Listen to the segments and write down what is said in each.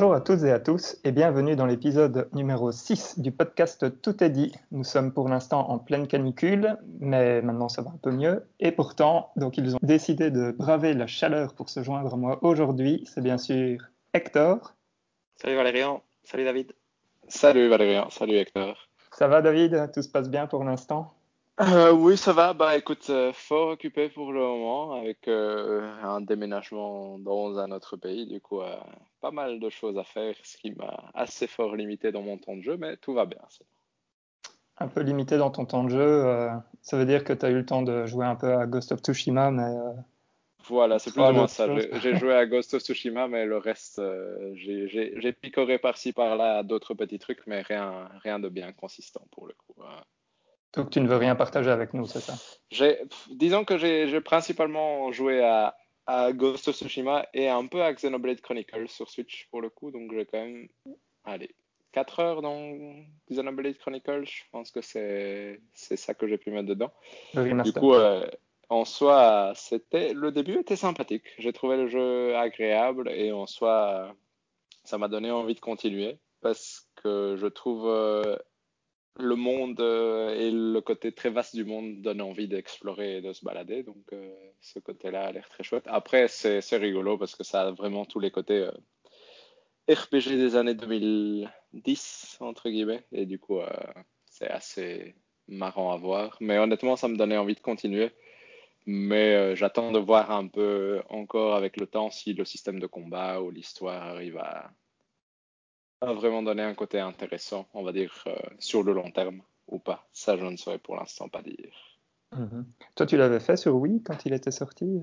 Bonjour à toutes et à tous et bienvenue dans l'épisode numéro 6 du podcast Tout est dit. Nous sommes pour l'instant en pleine canicule, mais maintenant ça va un peu mieux. Et pourtant, donc ils ont décidé de braver la chaleur pour se joindre à moi aujourd'hui. C'est bien sûr Hector. Salut Valérian, salut David. Salut Valérian, salut Hector. Ça va David? Tout se passe bien pour l'instant? Euh, oui, ça va. Bah, écoute, euh, fort occupé pour le moment avec euh, un déménagement dans un autre pays. Du coup, pas mal de choses à faire, ce qui m'a assez fort limité dans mon temps de jeu, mais tout va bien. Un peu limité dans ton temps de jeu. ça veut dire que tu as eu le temps de jouer un peu à Ghost of Tsushima, mais Voilà, c'est plus ou moins ça. J'ai joué à Ghost of Tsushima, mais le reste, j'ai picoré par-ci par-là d'autres petits trucs, mais rien, rien de bien consistant pour le coup. Donc tu ne veux rien partager avec nous, c'est ça? Disons que j'ai principalement joué à, à Ghost of Tsushima et un peu à Xenoblade Chronicles sur Switch pour le coup, donc j'ai quand même, allez, 4 heures dans Xenoblade Chronicles, je pense que c'est c'est ça que j'ai pu mettre dedans. Du coup, euh, en soi, c'était le début était sympathique. J'ai trouvé le jeu agréable et en soi, ça m'a donné envie de continuer parce que je trouve euh, le monde euh, et le côté très vaste du monde donne envie d'explorer et de se balader. Donc, euh, ce côté-là a l'air très chouette. Après, c'est rigolo parce que ça a vraiment tous les côtés euh, RPG des années 2010, entre guillemets. Et du coup, c'est assez marrant à voir. Mais honnêtement, ça me donnait envie de continuer. Mais j'attends de voir un peu encore avec le temps si le système de combat ou l'histoire arrive à, à vraiment donner un côté intéressant, on va dire, euh, sur le long terme ou pas. Ça, je ne saurais pour l'instant pas dire. Mhm. Toi, tu l'avais fait sur Wii quand il était sorti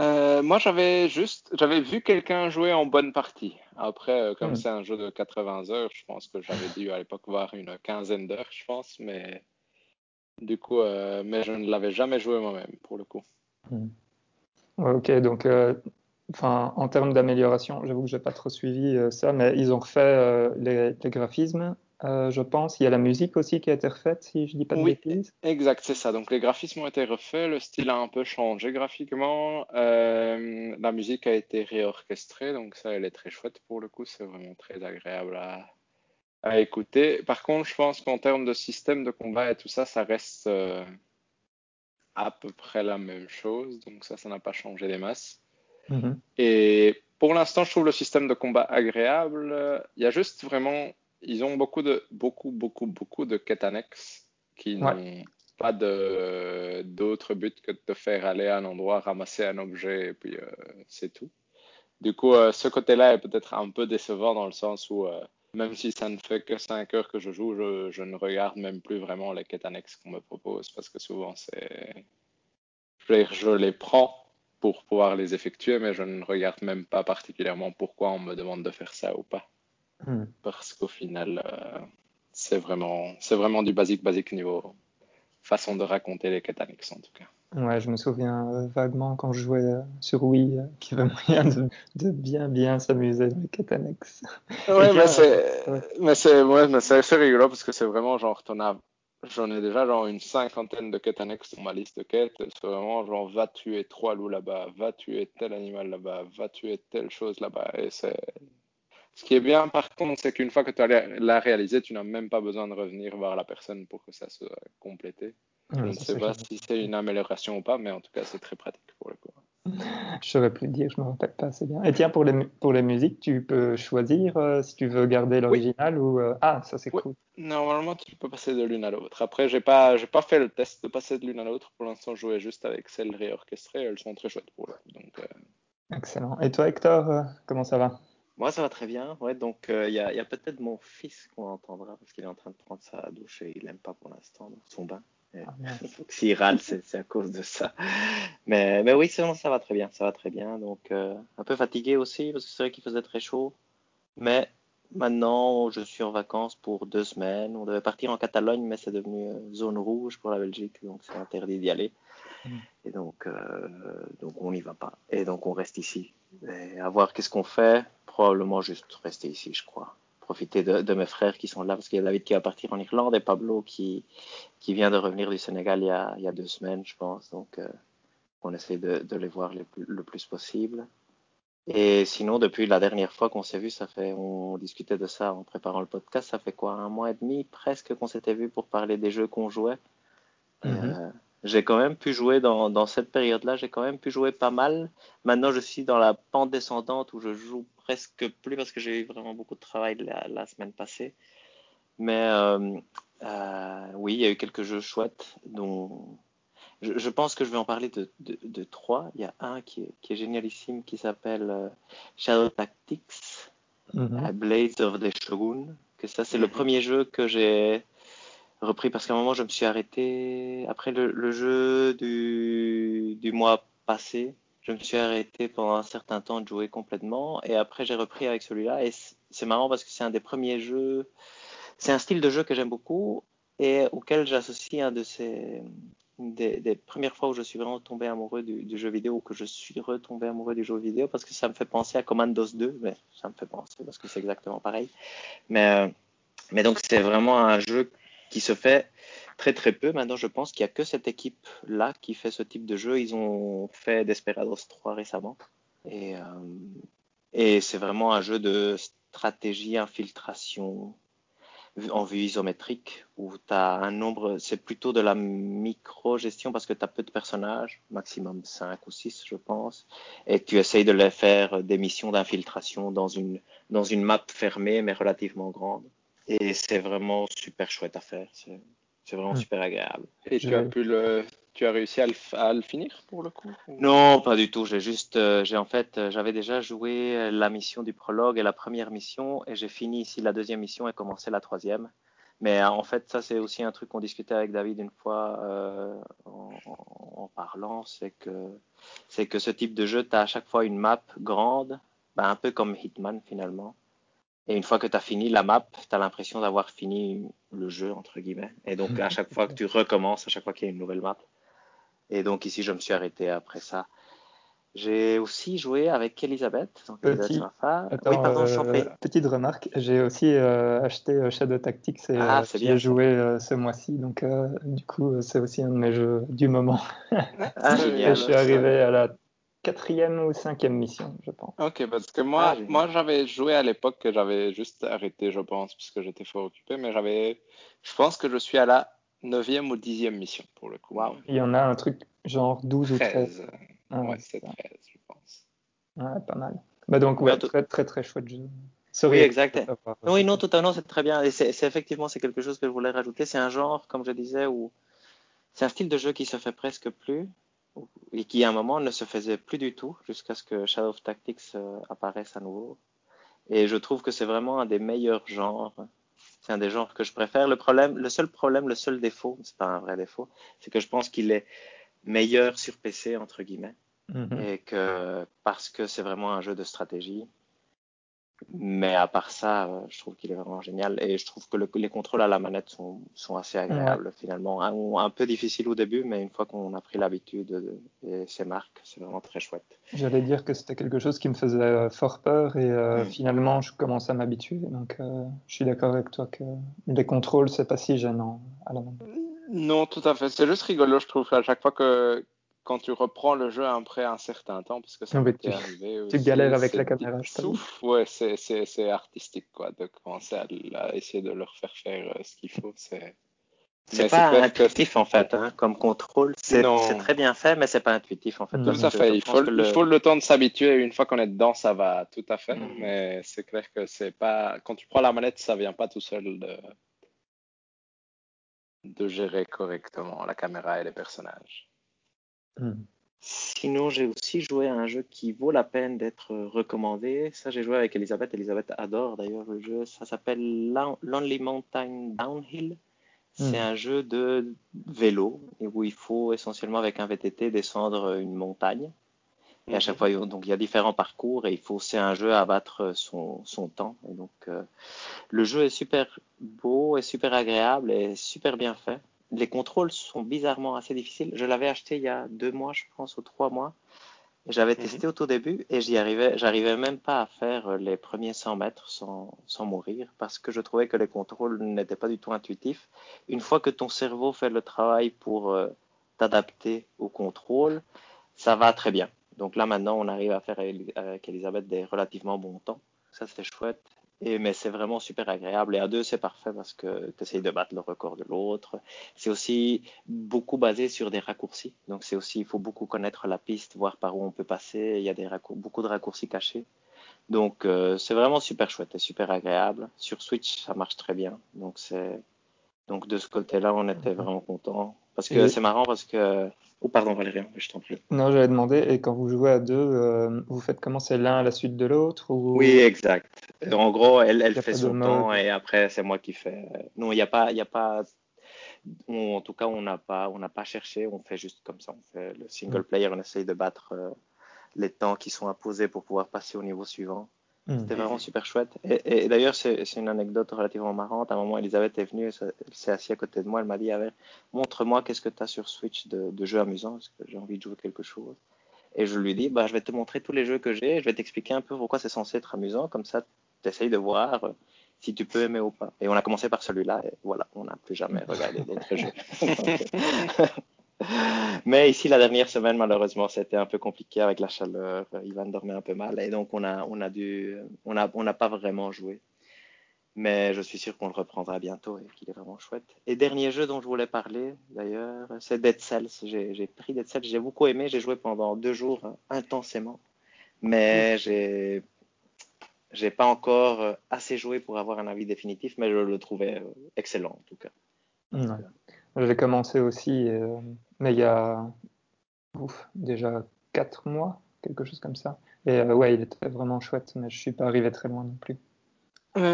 euh moi, j'avais juste, j'avais vu quelqu'un jouer en bonne partie. Après, euh, comme Hmm. c'est un jeu de 80 heures, je pense que j'avais dû à l'époque voir une quinzaine d'heures, je pense, mais du coup, euh, mais je ne l'avais jamais joué moi-même pour le coup. Ouais, ok, donc euh, enfin, en termes d'amélioration, j'avoue que j'ai pas trop suivi euh, ça, mais ils ont refait euh, les, les graphismes, euh, je pense. Il y a la musique aussi qui a été refaite, si je dis pas de Oui, bêtises. exact, c'est ça. Donc les graphismes ont été refaits, le style a un peu changé graphiquement, la musique a été réorchestrée, donc ça, elle est très chouette pour le coup, c'est vraiment très agréable à, à écouter. Par contre, je pense qu'en termes de système de combat et tout ça, ça reste à peu près la même chose, donc ça, ça n'a pas changé les masses. Mhm. Et pour l'instant, je trouve le système de combat agréable. Il y a juste vraiment, ils ont beaucoup de, beaucoup, beaucoup, beaucoup de quêtes annexes qui Ouais. n'ont pas d'autre but que de te faire aller à un endroit, ramasser un objet et puis euh, c'est tout. Du coup, euh, ce côté-là est peut-être un peu décevant dans le sens où, euh, même si ça ne fait que 5 heures que je joue, je, je ne regarde même plus vraiment les quêtes annexes qu'on me propose parce que souvent c'est, je les prends pour pouvoir les effectuer, mais je ne regarde même pas particulièrement pourquoi on me demande de faire ça ou pas. Mhm. Parce qu'au final, euh, c'est vraiment, c'est vraiment du basique, basique niveau façon de raconter les quêtes annexes en tout cas. Ouais, je me souviens euh, vaguement quand je jouais euh, sur Wii euh, qu'il y avait moyen de, de bien, bien s'amuser dans les quêtes annexes. Ouais, mais c'est, ouais. mais c'est, ouais, mais c'est assez rigolo parce que c'est vraiment genre, t'en as, j'en ai déjà genre une cinquantaine de quêtes annexes sur ma liste de quêtes. C'est vraiment genre, va tuer trois loups là-bas, va tuer tel animal là-bas, va tuer telle chose là-bas. Et c'est, ce qui est bien par contre, c'est qu'une fois que tu l'as réalisé, tu n'as même pas besoin de revenir voir la personne pour que ça soit complété. Je ne sais pas si c'est une amélioration ou pas, mais en tout cas, c'est très pratique pour le coup. Je saurais plus dire, je me rappelle pas assez bien. Et tiens, pour les, pour les musiques, tu peux choisir euh, si tu veux garder Oui, l'original ou... euh, Ah, ça c'est oui. cool. Normalement, tu peux passer de l'une à l'autre. Après, j'ai pas, j'ai pas fait le test de passer de l'une à l'autre. Pour l'instant, je jouais juste avec celles réorchestrées. Elles sont très chouettes pour le. Donc, euh, Excellent. Et toi, Hector, euh, comment ça va? Moi, ça va très bien. Ouais, donc euh, il y a, il y a peut-être mon fils qu'on entendra parce qu'il est en train de prendre sa douche et il aime pas pour l'instant son bain. S'il râle, c'est à cause de ça. Mais, mais oui, sinon ça va très bien, ça va très bien. Donc euh, un peu fatigué aussi parce que c'est vrai qu'il faisait très chaud. Mais maintenant, je suis en vacances pour deux semaines. On devait partir en Catalogne, mais c'est devenu euh, zone rouge pour la Belgique, donc c'est interdit d'y aller. Mm. Et donc, euh, donc on n'y va pas. Et donc on reste ici. Et à voir qu'est-ce qu'on fait. Probablement juste rester ici, je crois. Profiter de, de mes frères qui sont là, parce qu'il y a David qui va partir en Irlande et Pablo qui, qui vient de revenir du Sénégal il y a, il y a deux semaines, je pense. Donc euh, on essaie de, de les voir le plus, le plus possible. Et sinon, depuis la dernière fois qu'on s'est vu, ça fait, on discutait de ça en préparant le podcast, ça fait quoi, un mois et demi presque qu'on s'était vu pour parler des jeux qu'on jouait. Mhm. Euh, j'ai quand même pu jouer dans, dans cette période-là, j'ai quand même pu jouer pas mal. Maintenant, je suis dans la pente descendante où je joue presque plus parce que j'ai eu vraiment beaucoup de travail la, la semaine passée. Mais euh, euh, oui, il y a eu quelques jeux chouettes dont je, je pense que je vais en parler de, de, de trois. Il y a un qui est, qui est génialissime qui s'appelle euh, Shadow Tactics, Mhm. euh, Blades of the Shogun. Que ça, c'est le premier jeu que j'ai repris parce qu'à un moment, je me suis arrêté après le, le jeu du, du mois passé. Je me suis arrêté pendant un certain temps de jouer complètement et après j'ai repris avec celui-là et c'est marrant parce que c'est un des premiers jeux, c'est un style de jeu que j'aime beaucoup et auquel j'associe un de ces des, des premières fois où je suis vraiment tombé amoureux du, du jeu vidéo ou que je suis retombé amoureux du jeu vidéo parce que ça me fait penser à Commandos 2, mais ça me fait penser parce que c'est exactement pareil. Mais euh, mais donc c'est vraiment un jeu qui se fait très très peu. Maintenant, je pense qu'il n'y a que cette équipe-là qui fait ce type de jeu. Ils ont fait Desperados 3 récemment. Et, euh, et c'est vraiment un jeu de stratégie, infiltration en vue isométrique où tu as un nombre, c'est plutôt de la micro-gestion parce que tu as peu de personnages, maximum 5 ou 6 je pense, et tu essayes de les faire des missions d'infiltration dans une, dans une map fermée mais relativement grande. Et c'est vraiment super chouette à faire. C'est vraiment Hmm. super agréable. Et tu as pu le, tu as réussi à le, f- à le finir pour le coup ou- Non, pas du tout. J'ai juste, euh, j'ai en fait, euh, j'avais déjà joué euh, la mission du prologue et la première mission, et j'ai fini ici la deuxième mission et commencé la troisième. Mais euh, en fait, ça c'est aussi un truc qu'on discutait avec David une fois euh, en parlant, c'est que c'est que ce type de jeu, tu as à chaque fois une map grande, ben, un peu comme Hitman finalement. Et une fois que tu as fini la map, tu as l'impression d'avoir fini le jeu, entre guillemets. Et donc, à chaque fois que tu recommences, à chaque fois qu'il y a une nouvelle map. Et donc, ici, je me suis arrêté après ça. J'ai aussi joué avec Elisabeth, donc Elisabeth Petit. Attends, Oui, pardon, euh, petite remarque, j'ai aussi euh, acheté euh, Shadow Tactics et Ah, euh, c'est j'y bien, ai ça. joué euh, ce mois-ci, donc euh, du coup c'est aussi un de mes jeux du moment. Ah, génial. je suis arrivé à la quatrième ou cinquième mission, je pense. Ok, parce que moi, Ah, moi j'avais joué à l'époque que j'avais juste arrêté, je pense, puisque j'étais fort occupé, mais j'avais, je pense que je suis à la neuvième ou dixième mission pour le coup. Waouh. Il y en a un truc genre 12 ou 13. 13. Ah, Ouais, c'est c'est ça. 13, je pense. Ouais, pas mal. Bah donc ouais, très très très chouette jeu. Sorry, Oui, exact. t'avoir- Oui, non, totalement, c'est très bien. Et c'est effectivement, c'est quelque chose que je voulais rajouter. C'est un genre, comme je disais, où c'est un style de jeu qui se fait presque plus et qui, à un moment, ne se faisait plus du tout jusqu'à ce que Shadow of Tactics euh, apparaisse à nouveau. Et je trouve que c'est vraiment un des meilleurs genres. C'est un des genres que je préfère. Le problème, le seul problème, le seul défaut, c'est pas un vrai défaut, c'est que je pense qu'il est meilleur sur PC, entre guillemets. Mhm. Et que, parce que c'est vraiment un jeu de stratégie. Mais à part ça, euh, je trouve qu'il est vraiment génial. Et je trouve que le- les contrôles à la manette sont, sont assez agréables, finalement. Un, un peu difficile au début, mais une fois qu'on a pris l'habitude de- et ses marques, c'est vraiment très chouette. J'allais dire que c'était quelque chose qui me faisait euh, fort peur et euh, Mm. finalement je commence à m'habituer. Donc euh, je suis d'accord avec toi que les contrôles c'est pas si gênant à la main. Non, tout à fait. C'est juste rigolo, je trouve, à chaque fois que quand tu reprends le jeu après un certain temps, parce que ça mais m'était tu- arrivé tu aussi, galères avec la caméra, je ouais, c'est c'est c'est artistique quoi, de commencer à, à essayer de leur faire faire euh, ce qu'il faut. C'est C'est pas que- intuitif en fait, hein, comme contrôle. C'est Non. c'est très bien fait, mais c'est pas intuitif en fait. Mm. Tout à que fait. Il faut, il le- faut le temps de s'habituer. Une fois qu'on est dedans, ça va tout à fait. Mhm. Mais c'est clair que c'est pas. Quand tu prends la manette, ça vient pas tout seul de de gérer correctement la caméra et les personnages. Mm. Sinon, j'ai aussi joué à un jeu qui vaut la peine d'être recommandé. Ça, j'ai joué avec Elisabeth. Elisabeth adore d'ailleurs le jeu. Ça s'appelle Lon- Lonely Mountain Downhill. C'est Mhm. un jeu de vélo où il faut essentiellement avec un VTT descendre une montagne. Et à chaque fois, donc il y a différents parcours et il faut, c'est un jeu à battre son, son temps. Et donc, euh, le jeu est super beau et super agréable et super bien fait. Les contrôles sont bizarrement assez difficiles. Je l'avais acheté il y a deux mois, je pense, ou trois mois. J'avais Mhm. testé au tout début et j'y arrivais, j'arrivais même pas à faire les premiers 100 mètres sans, sans mourir parce que je trouvais que les contrôles n'étaient pas du tout intuitifs. Une fois que ton cerveau fait le travail pour euh, t'adapter au contrôle, ça va très bien. Donc là, maintenant, on arrive à faire avec Elisabeth des relativement bons temps. Ça, c'est chouette. Et, mais c'est vraiment super agréable. Et à deux, c'est parfait parce que tu essayes de battre le record de l'autre. C'est aussi beaucoup basé sur des raccourcis. Donc c'est aussi, il faut beaucoup connaître la piste, voir par où on peut passer. Il y a des beaucoup de raccourcis cachés. Donc euh, c'est vraiment super chouette et super agréable. Sur Switch, ça marche très bien. Donc c'est donc de ce côté-là, on était vraiment content. Parce que c'est marrant parce que Oh, pardon, Valérien, je t'en prie. Non, j'allais demander, et quand vous jouez à deux, euh, vous faites comment? C'est l'un à la suite de l'autre ou... Oui, exact. En gros, elle, elle fait son temps et après, c'est moi qui fais. Non, il n'y a pas. Y a pas... en tout cas, on n'a pas, on n'a pas cherché, on fait juste comme ça. On fait le single mm. player, on essaye de battre euh, les temps qui sont imposés pour pouvoir passer au niveau suivant. Mm. C'était vraiment super chouette. Et, d'ailleurs, c'est une anecdote relativement marrante. À un moment, Elisabeth est venue, elle s'est assise à côté de moi. Elle m'a dit Montre-moi qu'est-ce que tu as sur Switch de, de jeux amusants, parce que j'ai envie de jouer quelque chose? Et je lui dis bah, Je vais te montrer tous les jeux que j'ai, je vais t'expliquer un peu pourquoi c'est censé être amusant. Comme ça, tu essayes de voir euh, si tu peux aimer ou pas. Et on a commencé par celui-là, et voilà, on n'a plus jamais regardé d'autres jeux. Mais ici, la dernière semaine, malheureusement, c'était un peu compliqué avec la chaleur. Ivan dormait un peu mal et donc on a, on a dû, on a, on n'a pas vraiment joué. Mais je suis sûr qu'on le reprendra bientôt et qu'il est vraiment chouette. Et dernier jeu dont je voulais parler, d'ailleurs, c'est Dead Cells. J'ai pris Dead Cells, j'ai beaucoup aimé. J'ai joué pendant deux jours intensément, mais j'ai j'ai pas encore assez joué pour avoir un avis définitif, mais je le trouvais excellent en tout cas. J'ai commencé aussi, euh, mais il y a déjà quatre mois, quelque chose comme ça. Et euh, ouais, il était vraiment chouette, mais je suis pas arrivé très loin non plus.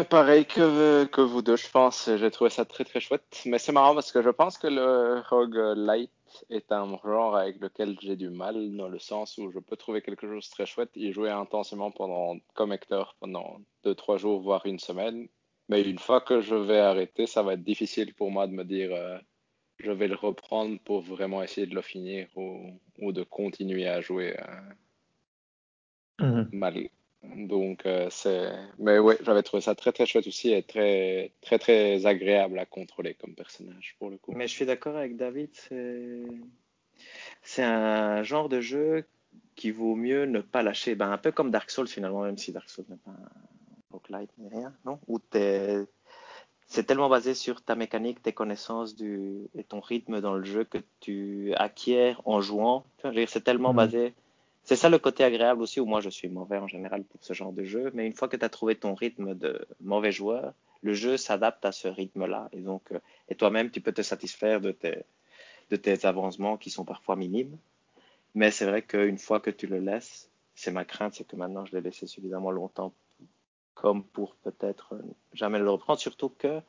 pareil que, que vous deux, je pense. J'ai trouvé ça très très chouette. Mais c'est marrant parce que je pense que le roguelite est un genre avec lequel j'ai du mal, dans le sens où je peux trouver quelque chose de très chouette y jouer intensément pendant, comme Hector pendant deux, trois jours, voire une semaine. Mais une fois que je vais arrêter, ça va être difficile pour moi de me dire euh, je vais le reprendre pour vraiment essayer de le finir ou, de continuer à jouer euh, mhm. mal. Donc, euh, c'est. Mais ouais, j'avais trouvé ça très très chouette aussi et très très très agréable à contrôler comme personnage pour le coup. Mais je suis d'accord avec David, c'est un genre de jeu qui vaut mieux ne pas lâcher. Ben, un peu comme Dark Souls finalement, même si Dark Souls n'est pas un roguelite ni rien, non? Où es c'est tellement basé sur ta mécanique, tes connaissances du, et ton rythme dans le jeu que tu acquiers en jouant. C'est tellement mhm. basé. C'est ça le côté agréable aussi, où moi je suis mauvais en général pour ce genre de jeu, mais une fois que tu as trouvé ton rythme de mauvais joueur, le jeu s'adapte à ce rythme-là. Et donc, euh, et toi-même, tu peux te satisfaire de tes, de tes avancements qui sont parfois minimes. Mais c'est vrai qu'une fois que tu le laisses, c'est ma crainte, c'est que maintenant je l'ai laissé suffisamment longtemps comme pour peut-être jamais le reprendre, surtout que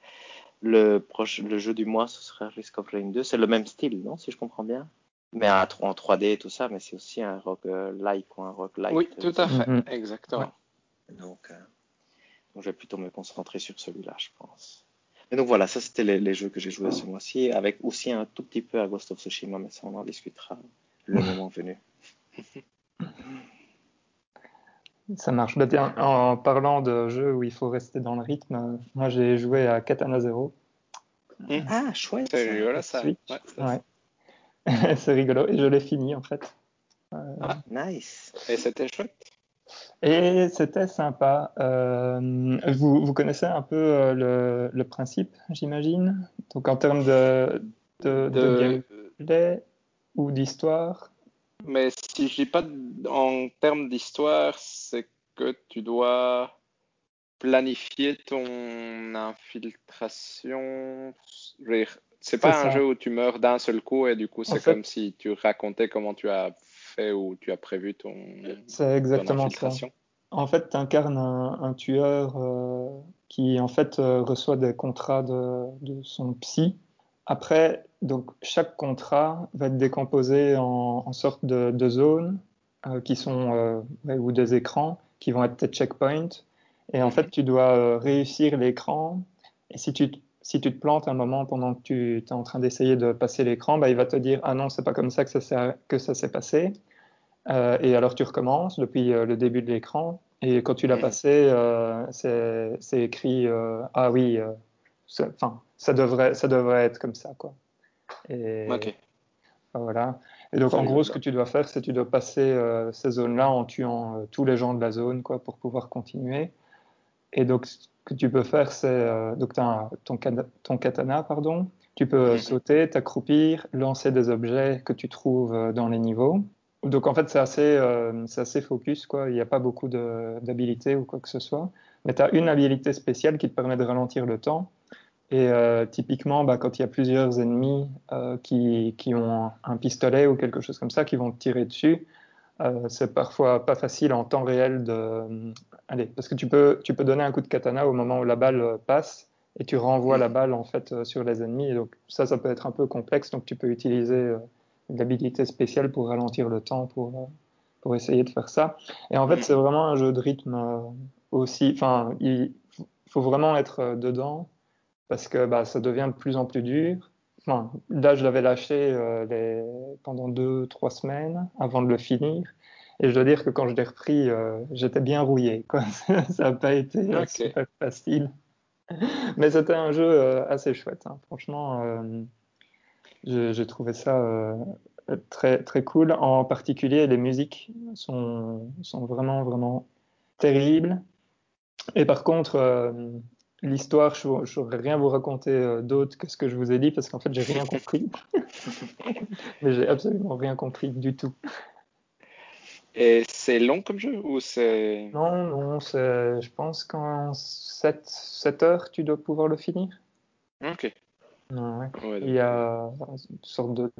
le, proche, le jeu du mois, ce sera Risk of Rain 2. C'est le même style, non, si je comprends bien? Mais en 3D et tout ça, mais c'est aussi un rock-like ou un rock-like. Oui, tout à fait, mm-hmm. exactement. Donc, euh, donc, je vais plutôt me concentrer sur celui-là, je pense. Et donc voilà, ça c'était les, jeux que j'ai joués ce mois-ci, avec aussi un tout petit peu à Ghost of Tsushima, mais ça on en discutera le moment venu. Ça marche. Bah, en parlant de jeux où il faut rester dans le rythme, moi j'ai joué à Katana Zero. Mmh. Ah, chouette. C'est rigolo ça. Ouais. c'est rigolo et je l'ai fini en fait. Euh, ah, nice. Et c'était chouette. Et c'était sympa. Euh, vous, vous, connaissez un peu euh, le, le principe, j'imagine? Donc en termes de, de, de... gameplay ou d'histoire. Mais si je dis pas en termes d'histoire, c'est que tu dois planifier ton infiltration. C'est pas un jeu où tu meurs d'un seul coup et du coup c'est comme si tu racontais comment tu as fait ou tu as prévu ton. C'est exactement ça. En fait, tu incarnes un, tueur euh, qui en fait euh, reçoit des contrats de, de son psy après, donc, chaque contrat va être décomposé en, en sorte de, de zones euh, qui sont, euh, ou des écrans qui vont être tes checkpoints. Et en fait, tu dois euh, réussir l'écran. Et si tu, si tu te plantes un moment pendant que tu es en train d'essayer de passer l'écran, bah, il va te dire Ah non, c'est pas comme ça que ça, que ça s'est passé. Euh, et alors tu recommences depuis le début de l'écran. Et quand tu l'as passé, c'est écrit Ah oui, enfin ça devrait, ça devrait être comme ça, quoi. Et, Voilà. Et donc, en gros, ce que tu dois faire, c'est que tu dois passer euh, ces zones-là en tuant euh, tous les gens de la zone, quoi, pour pouvoir continuer. Et donc, ce que tu peux faire, c'est euh, donc ton, kana- ton katana, pardon. Tu peux euh, Mhm. sauter, t'accroupir, lancer des objets que tu trouves dans les niveaux. Donc, en fait, c'est assez, assez focus, quoi. Il n'y a pas beaucoup d'habilités ou quoi que ce soit. Mais tu as une habilité spéciale qui te permet de ralentir le temps. Et euh, typiquement, bah, quand il y a plusieurs ennemis euh, qui, qui ont un, pistolet ou quelque chose comme ça, qui vont tirer dessus, euh, c'est parfois pas facile en temps réel de. Allez, parce que tu peux, tu peux donner un coup de katana au moment où la balle passe et tu renvoies la Mhm. balle en fait sur les ennemis. Et donc ça, ça peut être un peu complexe. Donc tu peux utiliser une habilité spéciale pour ralentir le temps pour, pour essayer de faire ça. Et en fait, Mhm. c'est vraiment un jeu de rythme aussi. Enfin, il faut vraiment être dedans parce que bah, ça devient de plus en plus dur. Enfin, là, je l'avais lâché euh, les... pendant deux, trois semaines avant de le finir. Et je dois dire que quand je l'ai repris, euh, j'étais bien rouillé. Quoi. ça n'a pas été euh, super facile. Mais c'était un jeu euh, assez chouette. hein. Franchement, j'ai trouvé ça très, très cool. En particulier, les musiques sont, sont vraiment, vraiment terribles. Et par contre, l'histoire, je ne saurais rien vous raconter euh, d'autre que ce que je vous ai dit parce qu'en fait, j'ai rien compris. Mais j'ai absolument rien compris du tout. Et c'est long comme jeu ou c'est... Non, non, je pense qu'en 7, 7 heures, tu dois pouvoir le finir. Ok. Non, ouais. Ouais, Il y a une sorte de.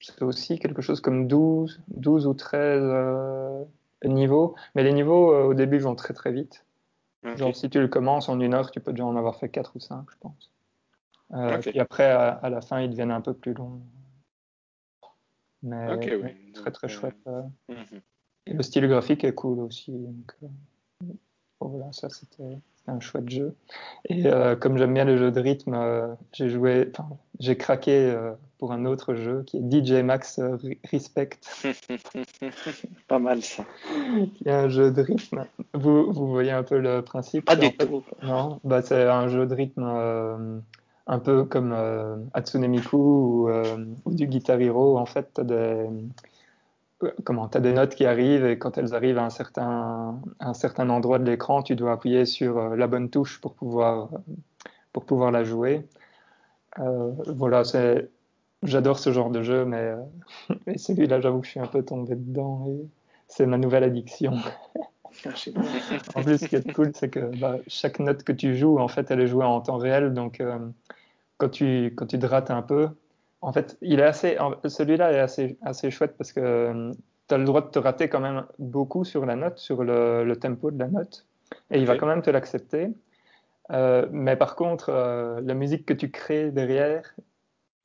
C'est aussi quelque chose comme 12, 12 ou 13 euh, niveaux. Mais les niveaux, euh, au début, vont très très vite. Genre, si tu le commences en une heure, tu peux déjà en avoir fait 4 ou 5, je pense. Euh. Puis après, à, à la fin, ils deviennent un peu plus longs. Mais oui. très très euh, chouette. euh. mhm. Et le style graphique est cool aussi. Donc, euh, bon, voilà, ça c'était un chouette jeu. Et euh, comme j'aime bien les jeux de rythme, j'ai joué, j'ai craqué pour un autre jeu qui est DJ Max euh, Re- Respect, Pas mal ça. qui est un jeu de rythme. Vous, vous voyez un peu le principe? Pas du fait- tout. Non, bah, c'est un jeu de rythme euh, un peu comme euh, Hatsune Miku ou, euh, ou du Guitar Hero. En fait, t'as des, comment, t'as des notes qui arrivent et quand elles arrivent à un certain, à un certain endroit de l'écran, tu dois appuyer sur la bonne touche pour pouvoir, pour pouvoir la jouer. Euh, voilà, c'est, j'adore ce genre de jeu, mais, euh, mais celui-là, j'avoue que je suis un peu tombé dedans et c'est ma nouvelle addiction. En plus, ce qui est cool, c'est que bah, chaque note que tu joues, en fait, elle est jouée en temps réel. Donc, euh, quand tu, quand tu te rates un peu, en fait, il est assez, celui-là est assez, assez chouette parce que tu as le droit de te rater quand même beaucoup sur la note, sur le, le tempo de la note. Et il va quand même te l'accepter. Euh, mais par contre, euh, la musique que tu crées derrière,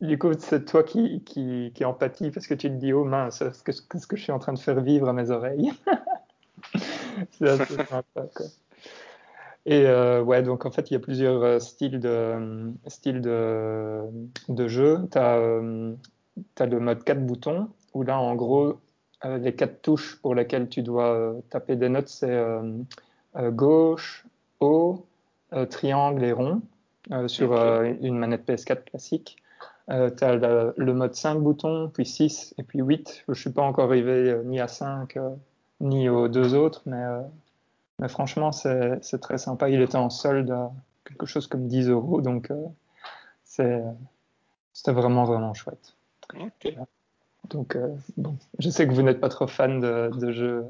du coup, c'est toi qui, qui, qui empathie parce que tu te dis, oh mince, qu'est-ce que, qu'est-ce que je suis en train de faire vivre à mes oreilles C'est assez sympa, quoi. Et euh, ouais, donc en fait, il y a plusieurs euh, styles de, styles de, de jeu. Tu as, le mode 4 boutons, où là, en gros, euh, les quatre touches pour lesquelles tu dois euh, taper des notes, c'est euh, euh, gauche, haut, euh, triangle et rond, euh, sur euh, une manette PS4 classique. Euh, tu as le, le mode 5 boutons, puis 6 et puis 8. Je ne suis pas encore arrivé euh, ni à 5 euh, ni aux deux autres, mais, euh, mais franchement, c'est très sympa. Il était en solde à quelque chose comme 10 euros, donc euh, c'est- c'était vraiment, vraiment chouette. Ok. Donc, euh, bon, je sais que vous n'êtes pas trop fan de, de jeux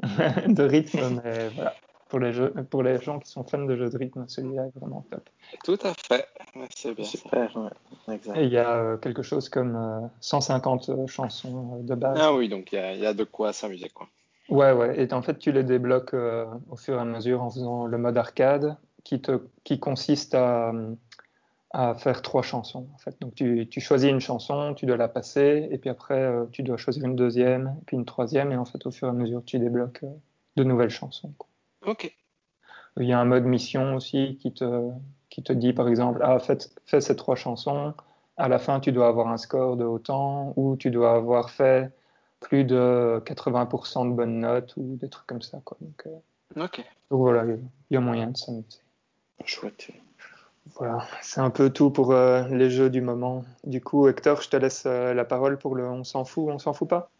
de rythme, mais voilà. Pour les, jeux, pour les gens qui sont fans de jeux de rythme, celui-là est vraiment top. Tout à fait. C'est bien. Super, ouais. Exact. Et il y a euh, quelque chose comme euh, 150 chansons euh, de base. Ah oui, donc il y a, il y a de quoi s'amuser, quoi. Ouais, ouais. Et en fait, tu les débloques euh, au fur et à mesure en faisant le mode arcade, qui, te, qui consiste à, à faire trois chansons. En fait. Donc, tu, tu choisis une chanson, tu dois la passer, et puis après, euh, tu dois choisir une deuxième, puis une troisième, et en fait, au fur et à mesure, tu débloques euh, de nouvelles chansons. quoi. Ok. Il y a un mode mission aussi qui te, qui te dit, par exemple, ah, fais, fais ces trois chansons, à la fin, tu dois avoir un score de autant, ou tu dois avoir fait plus de 80% de bonnes notes, ou des trucs comme ça. Quoi. Donc, euh, Ok. donc voilà, il y a moyen de s'amuser. Chouette. Voilà, c'est un peu tout pour euh, les jeux du moment. Du coup, Hector, je te laisse euh, la parole pour le on s'en fout, on s'en fout pas?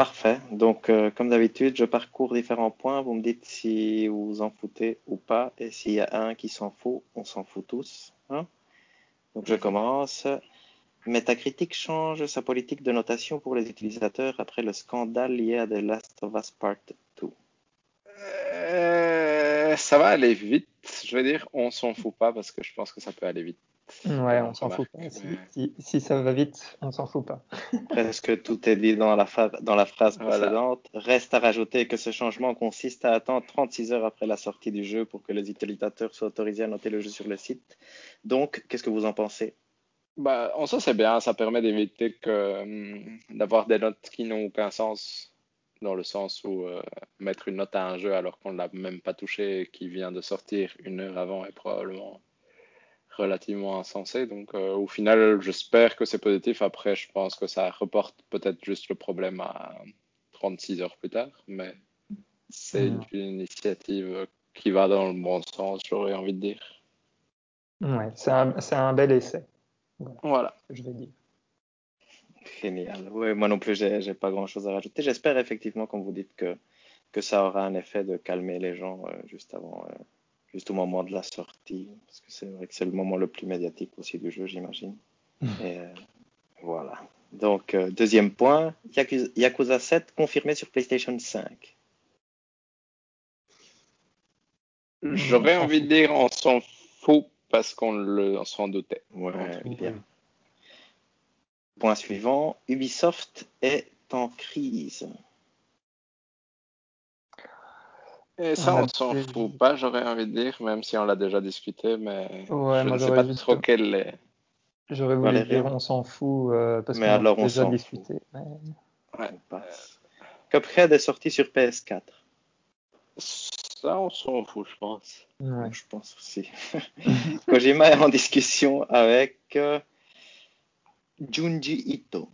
Parfait. Donc, euh, comme d'habitude, je parcours différents points. Vous me dites si vous vous en foutez ou pas. Et s'il y a un qui s'en fout, on s'en fout tous. Hein Donc, je commence. Metacritic change sa politique de notation pour les utilisateurs après le scandale lié à The Last of Us Part 2. Euh, ça va aller vite. Je veux dire, on s'en fout pas parce que je pense que ça peut aller vite. Ouais, on s'en fout pas. Si, mais- si- si ça va vite, on s'en fout pas. Presque tout est dit dans la, fa- dans la phrase Voilà. précédente. Reste à rajouter que ce changement consiste à attendre 36 heures après la sortie du jeu pour que les utilisateurs soient autorisés à noter le jeu sur le site. Donc, qu'est-ce que vous en pensez? Bah, en soi, c'est bien. Ça permet d'éviter que hum, d'avoir des notes qui n'ont aucun sens, dans le sens où euh, mettre une note à un jeu alors qu'on ne l'a même pas touché et qui vient de sortir une heure avant est probablement relativement insensé. Donc, euh, au final, j'espère que c'est positif. Après, je pense que ça reporte peut-être juste le problème à 36 heures plus tard, mais c'est une initiative qui va dans le bon sens, j'aurais envie de dire. Ouais, c'est un, c'est un bel essai, Voilà. je vais dire. Génial. Oui, moi non plus, j'ai pas grand-chose à rajouter. J'espère effectivement, comme vous dites, que, que ça aura un effet de calmer les gens euh, juste avant, euh, juste au moment de la sortie, parce que c'est vrai que c'est le moment le plus médiatique aussi du jeu, j'imagine. Et euh, voilà. Donc, euh, deuxième point, Yakuza, Yakuza 7 confirmé sur PlayStation 5. J'aurais s'en envie de dire on s'en fout parce qu'on s'en doutait. Ouais, bien. Point suivant, Ubisoft est en crise. Et ça, On s'en fout pas, j'aurais envie de dire, même si on l'a déjà discuté, mais Ouais, je moi, ne sais j'aurais pas juste- trop quel est. J'aurais voulu dire on s'en fout euh, parce Mais qu'on alors, a déjà discuté. mais- Ouais. Passe. Cuphead est sorti sur PS4. Ça, on s'en fout, je pense. Ouais. Je pense aussi. Kojima est en discussion avec euh, Junji Ito.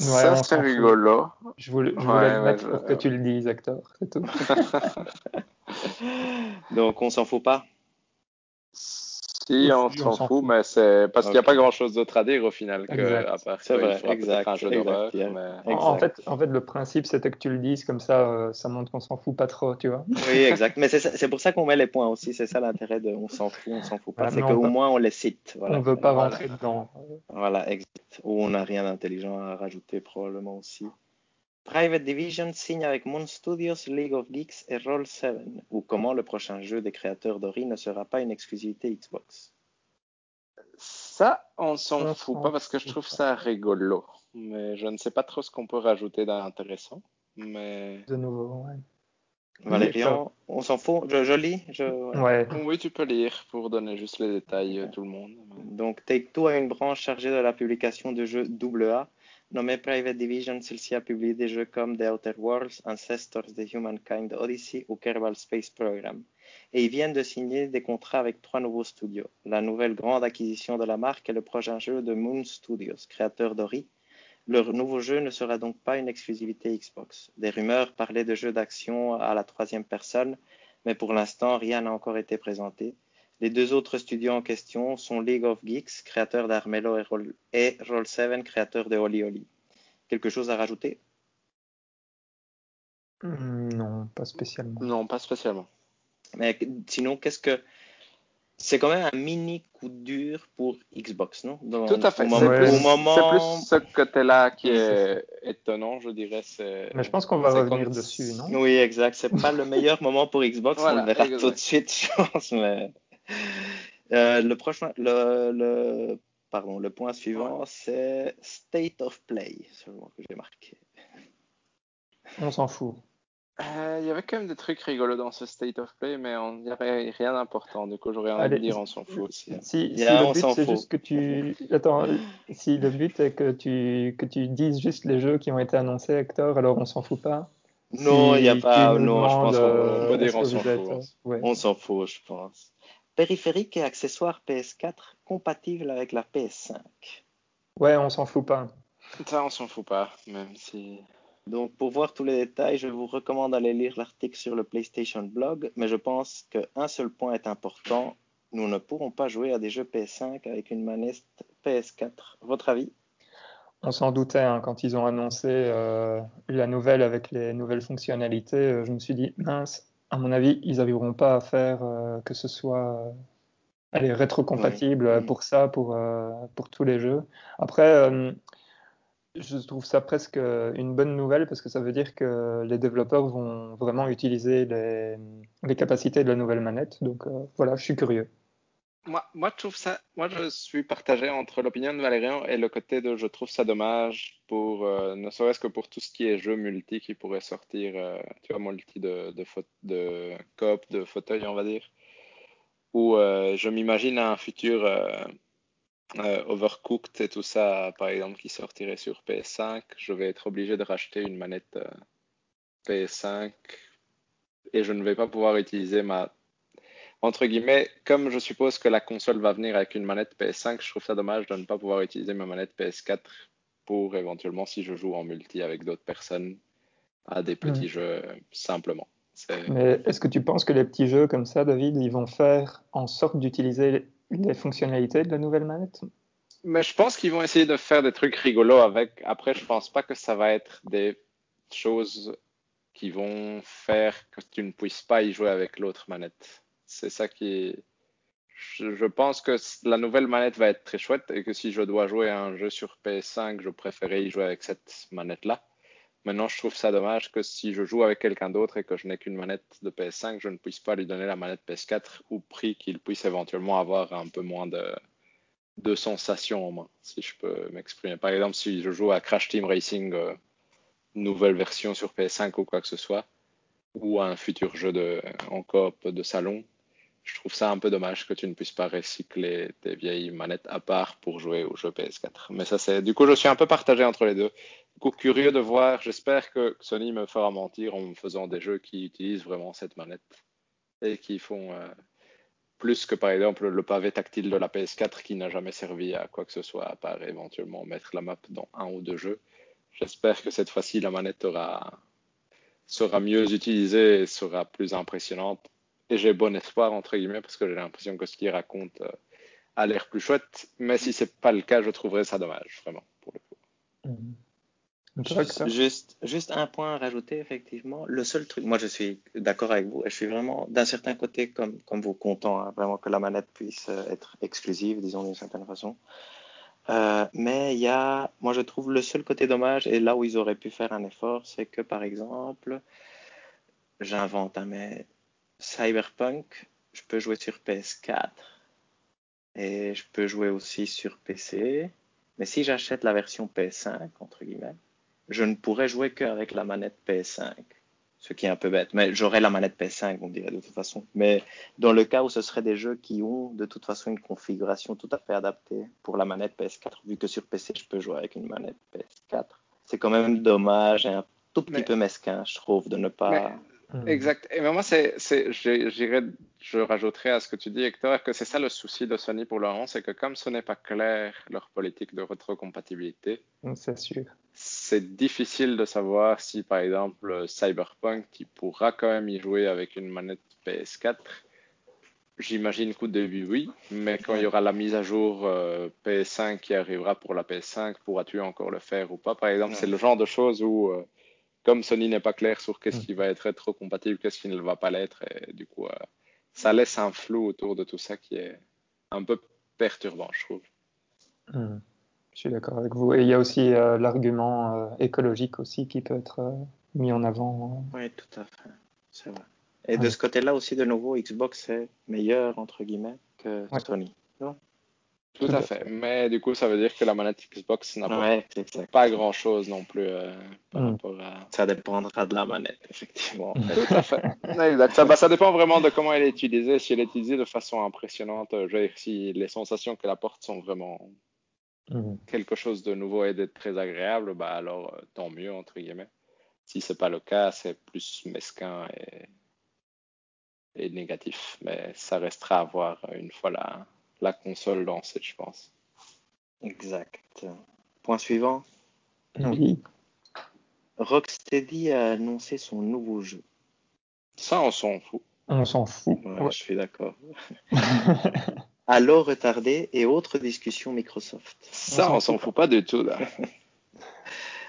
Ouais, ça, c'est rigolo. Je voulais, je Ouais, voulais le mais mettre je- pour que tu le dises, Hector, c'est tout. Donc on s'en fout pas? Si, on s'en fout, mais c'est parce qu'il n'y a pas grand-chose d'autre à dire au final, que, Exact. à part C'est vrai, exact, un jeu d'horreur. Mais... En, fait, en fait, le principe, c'était que tu le dises comme ça, euh, ça montre qu'on s'en fout pas trop, tu vois. Oui, exact. Mais c'est pour ça qu'on met les points aussi. C'est ça l'intérêt de on s'en fout, on s'en fout pas. Voilà, c'est qu'au peut- moins on les cite. Voilà. On veut pas Voilà. rentrer dedans. Voilà, exact. Ou on n'a rien d'intelligent à rajouter probablement aussi. Private Division signe avec Moon Studios, League of Geeks et Roll7. Ou comment le prochain jeu des créateurs d'Ori ne sera pas une exclusivité Xbox. Ça, on s'en fout pas parce que je trouve ça rigolo. Mais je ne sais pas trop ce qu'on peut rajouter d'intéressant. Mais De nouveau, ouais. Valérian, on s'en fout je, je lis je... Ouais. oui, tu peux lire pour donner juste les détails euh, tout le monde. Donc Take-Two a une branche chargée de la publication de jeux AA. Nommée Private Division, celle-ci a publié des jeux comme The Outer Worlds, Ancestors, The Humankind Odyssey ou Kerbal Space Program. Et ils viennent de signer des contrats avec trois nouveaux studios. La nouvelle grande acquisition de la marque est le prochain jeu de Moon Studios, créateur d'Ori. Leur nouveau jeu ne sera donc pas une exclusivité Xbox. Des rumeurs parlaient de jeux d'action à la troisième personne, mais pour l'instant, rien n'a encore été présenté. Les deux autres studios en question sont League of Geeks, créateur d'Armello et Roll, et Roll7, créateur de Oli Oli. Quelque chose à rajouter? Hmm, Non, pas spécialement. Non, pas spécialement. Mais sinon, qu'est-ce que. C'est quand même un mini coup dur pour Xbox, non? Dans- Tout à fait. Au, C'est moment- plus, moment. ce côté-là qui est étonnant, je dirais. Mais je pense qu'on va revenir dessus, non? Oui, exact. C'est pas le meilleur moment pour Xbox. Voilà, on le verra exact. tout de suite, je pense. Mais... Euh, le prochain, le, le, pardon, le point suivant, c'est State of Play, seulement que j'ai marqué. On s'en fout. Euh, Il y avait quand même des trucs rigolos dans ce State of Play, mais on n'y avait rien d'important. Du coup, j'aurais envie Allez, de dire on s'en fout aussi. Si, Il si le but c'est juste que tu attends, si le but est que tu que tu dises juste les jeux qui ont été annoncés, Hector, alors on s'en fout pas. Non, il n'y a Si pas. Non, je pense qu'on euh, peut dire on s'en êtes, fout, ouais. on s'en fout, je pense. Périphérique et accessoires PS4 compatibles avec la PS5. Ouais, on s'en fout pas. Ça, on s'en fout pas, même si. Donc, pour voir tous les détails, je vous recommande d'aller lire l'article sur le PlayStation Blog, mais je pense qu'un seul point est important. nous ne pourrons pas jouer à des jeux PS5 avec une manette PS4. Votre avis? On s'en doutait hein, quand ils ont annoncé euh, la nouvelle avec les nouvelles fonctionnalités. Euh, je me suis dit, mince, à mon avis, ils n'arriveront pas à faire euh, que ce soit elle est rétrocompatible Ouais. pour ça, pour, euh, pour tous les jeux. Après, euh, je trouve ça presque une bonne nouvelle parce que ça veut dire que les développeurs vont vraiment utiliser les, les capacités de la nouvelle manette. Donc euh, voilà, je suis curieux. Moi, moi, je trouve ça, moi, je suis partagé entre l'opinion de Valérian et le côté de je trouve ça dommage pour, euh, ne serait-ce que pour tout ce qui est jeu multi qui pourrait sortir, euh, tu vois, multi de, de, de coop, de fauteuil, on va dire, où euh, je m'imagine un futur Overcooked et tout ça, par exemple, qui sortirait sur PS5. Je vais être obligé de racheter une manette euh, PS5 et je ne vais pas pouvoir utiliser ma entre guillemets, comme je suppose que la console va venir avec une manette PS5, je trouve ça dommage de ne pas pouvoir utiliser ma manette PS4 pour éventuellement, si je joue en multi avec d'autres personnes, à des petits jeux simplement. C'est- Mais est-ce que tu penses que les petits jeux comme ça, David, ils vont faire en sorte d'utiliser les fonctionnalités de la nouvelle manette? Mais je pense qu'ils vont essayer de faire des trucs rigolos avec. Après, je pense pas que ça va être des choses qui vont faire que tu ne puisses pas y jouer avec l'autre manette. C'est ça qui. Je, pense que la nouvelle manette va être très chouette et que si je dois jouer à un jeu sur PS5, je préférais y jouer avec cette manette-là. Maintenant, je trouve ça dommage que si je joue avec quelqu'un d'autre et que je n'ai qu'une manette de PS5, je ne puisse pas lui donner la manette PS4 au prix qu'il puisse éventuellement avoir un peu moins de, de sensations en main, si je peux m'exprimer. Par exemple, si je joue à Crash Team Racing, euh, nouvelle version sur PS5 ou quoi que ce soit, ou à un futur jeu de, en coop de salon, je trouve ça un peu dommage que tu ne puisses pas recycler tes vieilles manettes à part pour jouer au jeu PS4. Mais ça, c'est. Du coup, je suis un peu partagé entre les deux. Du coup, curieux de voir. J'espère que Sony me fera mentir en me faisant des jeux qui utilisent vraiment cette manette et qui font euh, plus que par exemple le pavé tactile de la PS4 qui n'a jamais servi à quoi que ce soit à part éventuellement mettre la map dans un ou deux jeux. J'espère que cette fois-ci la manette sera mieux utilisée et sera plus impressionnante. Et j'ai bon espoir entre guillemets parce que j'ai l'impression que ce qu'il raconte euh, a l'air plus chouette. Mais si c'est pas le cas, je trouverais ça dommage vraiment pour le coup. Mhm. Ça- Juste, juste un point à rajouter, effectivement. Le seul truc, moi je suis d'accord avec vous, et je suis vraiment, d'un certain côté, comme, comme vous, content hein, vraiment que la manette puisse euh, être exclusive, disons d'une certaine façon. Euh, mais il y a, moi je trouve le seul côté dommage, et là où ils auraient pu faire un effort, c'est que par exemple, j'invente, hein, mais Cyberpunk, je peux jouer sur PS4, et je peux jouer aussi sur PC, mais si j'achète la version PS5, entre guillemets, je ne pourrais jouer qu'avec la manette PS5. Ce qui est un peu bête. Mais j'aurais la manette PS5, on dirait de toute façon. Mais dans le cas où ce seraient des jeux qui ont de toute façon une configuration tout à fait adaptée pour la manette PS4, vu que sur PC je peux jouer avec une manette PS4, c'est quand même dommage et un tout petit Mais- peu mesquin, je trouve, de ne pas. Exact. Et moi, c'est, je rajouterais à ce que tu dis, Hector, que c'est ça le souci de Sony pour le moment, c'est que comme ce n'est pas clair leur politique de rétrocompatibilité, C'est sûr. c'est difficile de savoir si, par exemple, Cyberpunk, tu pourras quand même y jouer avec une manette PS4. J'imagine qu'au début, oui, mais quand il y aura la mise à jour euh, PS5 qui arrivera pour la PS5, pourras-tu encore le faire ou pas? Par exemple, c'est le genre de choses où, euh, comme Sony n'est pas clair sur qu'est-ce Mm. qui va être rétrocompatible, qu'est-ce qui ne va pas l'être, et du coup, euh, ça laisse un flou autour de tout ça qui est un peu perturbant, je trouve. Mhm. Je suis d'accord avec vous. Et il y a aussi euh, l'argument euh, écologique aussi qui peut être euh, mis en avant. Oui, tout à fait. C'est vrai. Et de ce côté-là aussi, de nouveau, Xbox est meilleur, entre guillemets, que Ouais. Sony. Tout à fait. Mais du coup, ça veut dire que la manette Xbox n'a Ouais, pas grand-chose non plus euh, par Mm. rapport à... Ça dépendra de la manette, effectivement. en fait. Tout à fait. Ça, bah, ça dépend vraiment de comment elle est utilisée. Si elle est utilisée de façon impressionnante, je veux dire, si les sensations qu'elle apporte sont vraiment Mhm. quelque chose de nouveau et de très agréable, bah alors euh, tant mieux, entre guillemets. Si c'est pas le cas, c'est plus mesquin et, et négatif. Mais ça restera à voir une fois la, la console lancée, je pense. Exact. Point suivant. Oui. Rocksteady a annoncé son nouveau jeu. Ça, on s'en fout. On s'en fout. Ouais, Je suis d'accord. Halo retardé et autres discussions Microsoft. Ça, on s'en fout pas du tout là.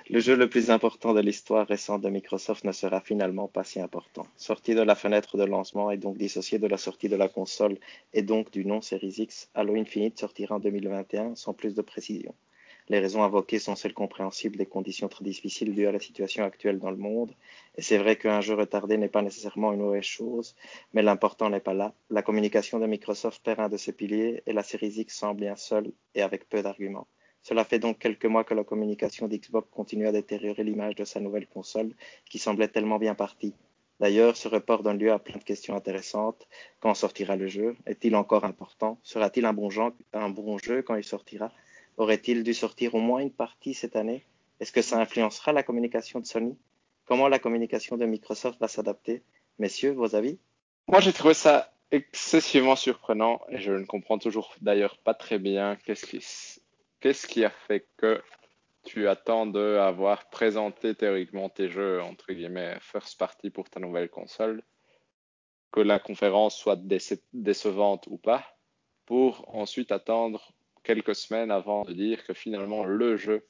Le jeu le plus important de l'histoire récente de Microsoft ne sera finalement pas si important. Sorti de la fenêtre de lancement et donc dissocié de la sortie de la console et donc du nom Series X, Halo Infinite sortira en 2021 sans plus de précision. Les raisons invoquées sont celles compréhensibles des conditions très difficiles dues à la situation actuelle dans le monde. Et c'est vrai qu'un jeu retardé n'est pas nécessairement une mauvaise chose, mais l'important n'est pas là. La communication de Microsoft perd un de ses piliers et la Series X semble bien seule et avec peu d'arguments. Cela fait donc quelques mois que la communication d'Xbox continue à détériorer l'image de sa nouvelle console, qui semblait tellement bien partie. D'ailleurs, ce report donne lieu à plein de questions intéressantes. Quand sortira le jeu? Est-il encore important? Sera-t-il un, bon jeu, quand il sortira? Aurait-il dû sortir au moins une partie cette année? Est-ce que ça influencera la communication de Sony? Comment la communication de Microsoft va s'adapter? Messieurs, vos avis? Moi, j'ai trouvé ça excessivement surprenant et je ne comprends toujours d'ailleurs pas très bien qu'est-ce qui qu'est-ce qui a fait que tu attends d'avoir présenté théoriquement tes jeux, entre guillemets, first party pour ta nouvelle console, que la conférence soit décevante ou pas, pour ensuite attendre quelques semaines avant de dire que finalement le jeu,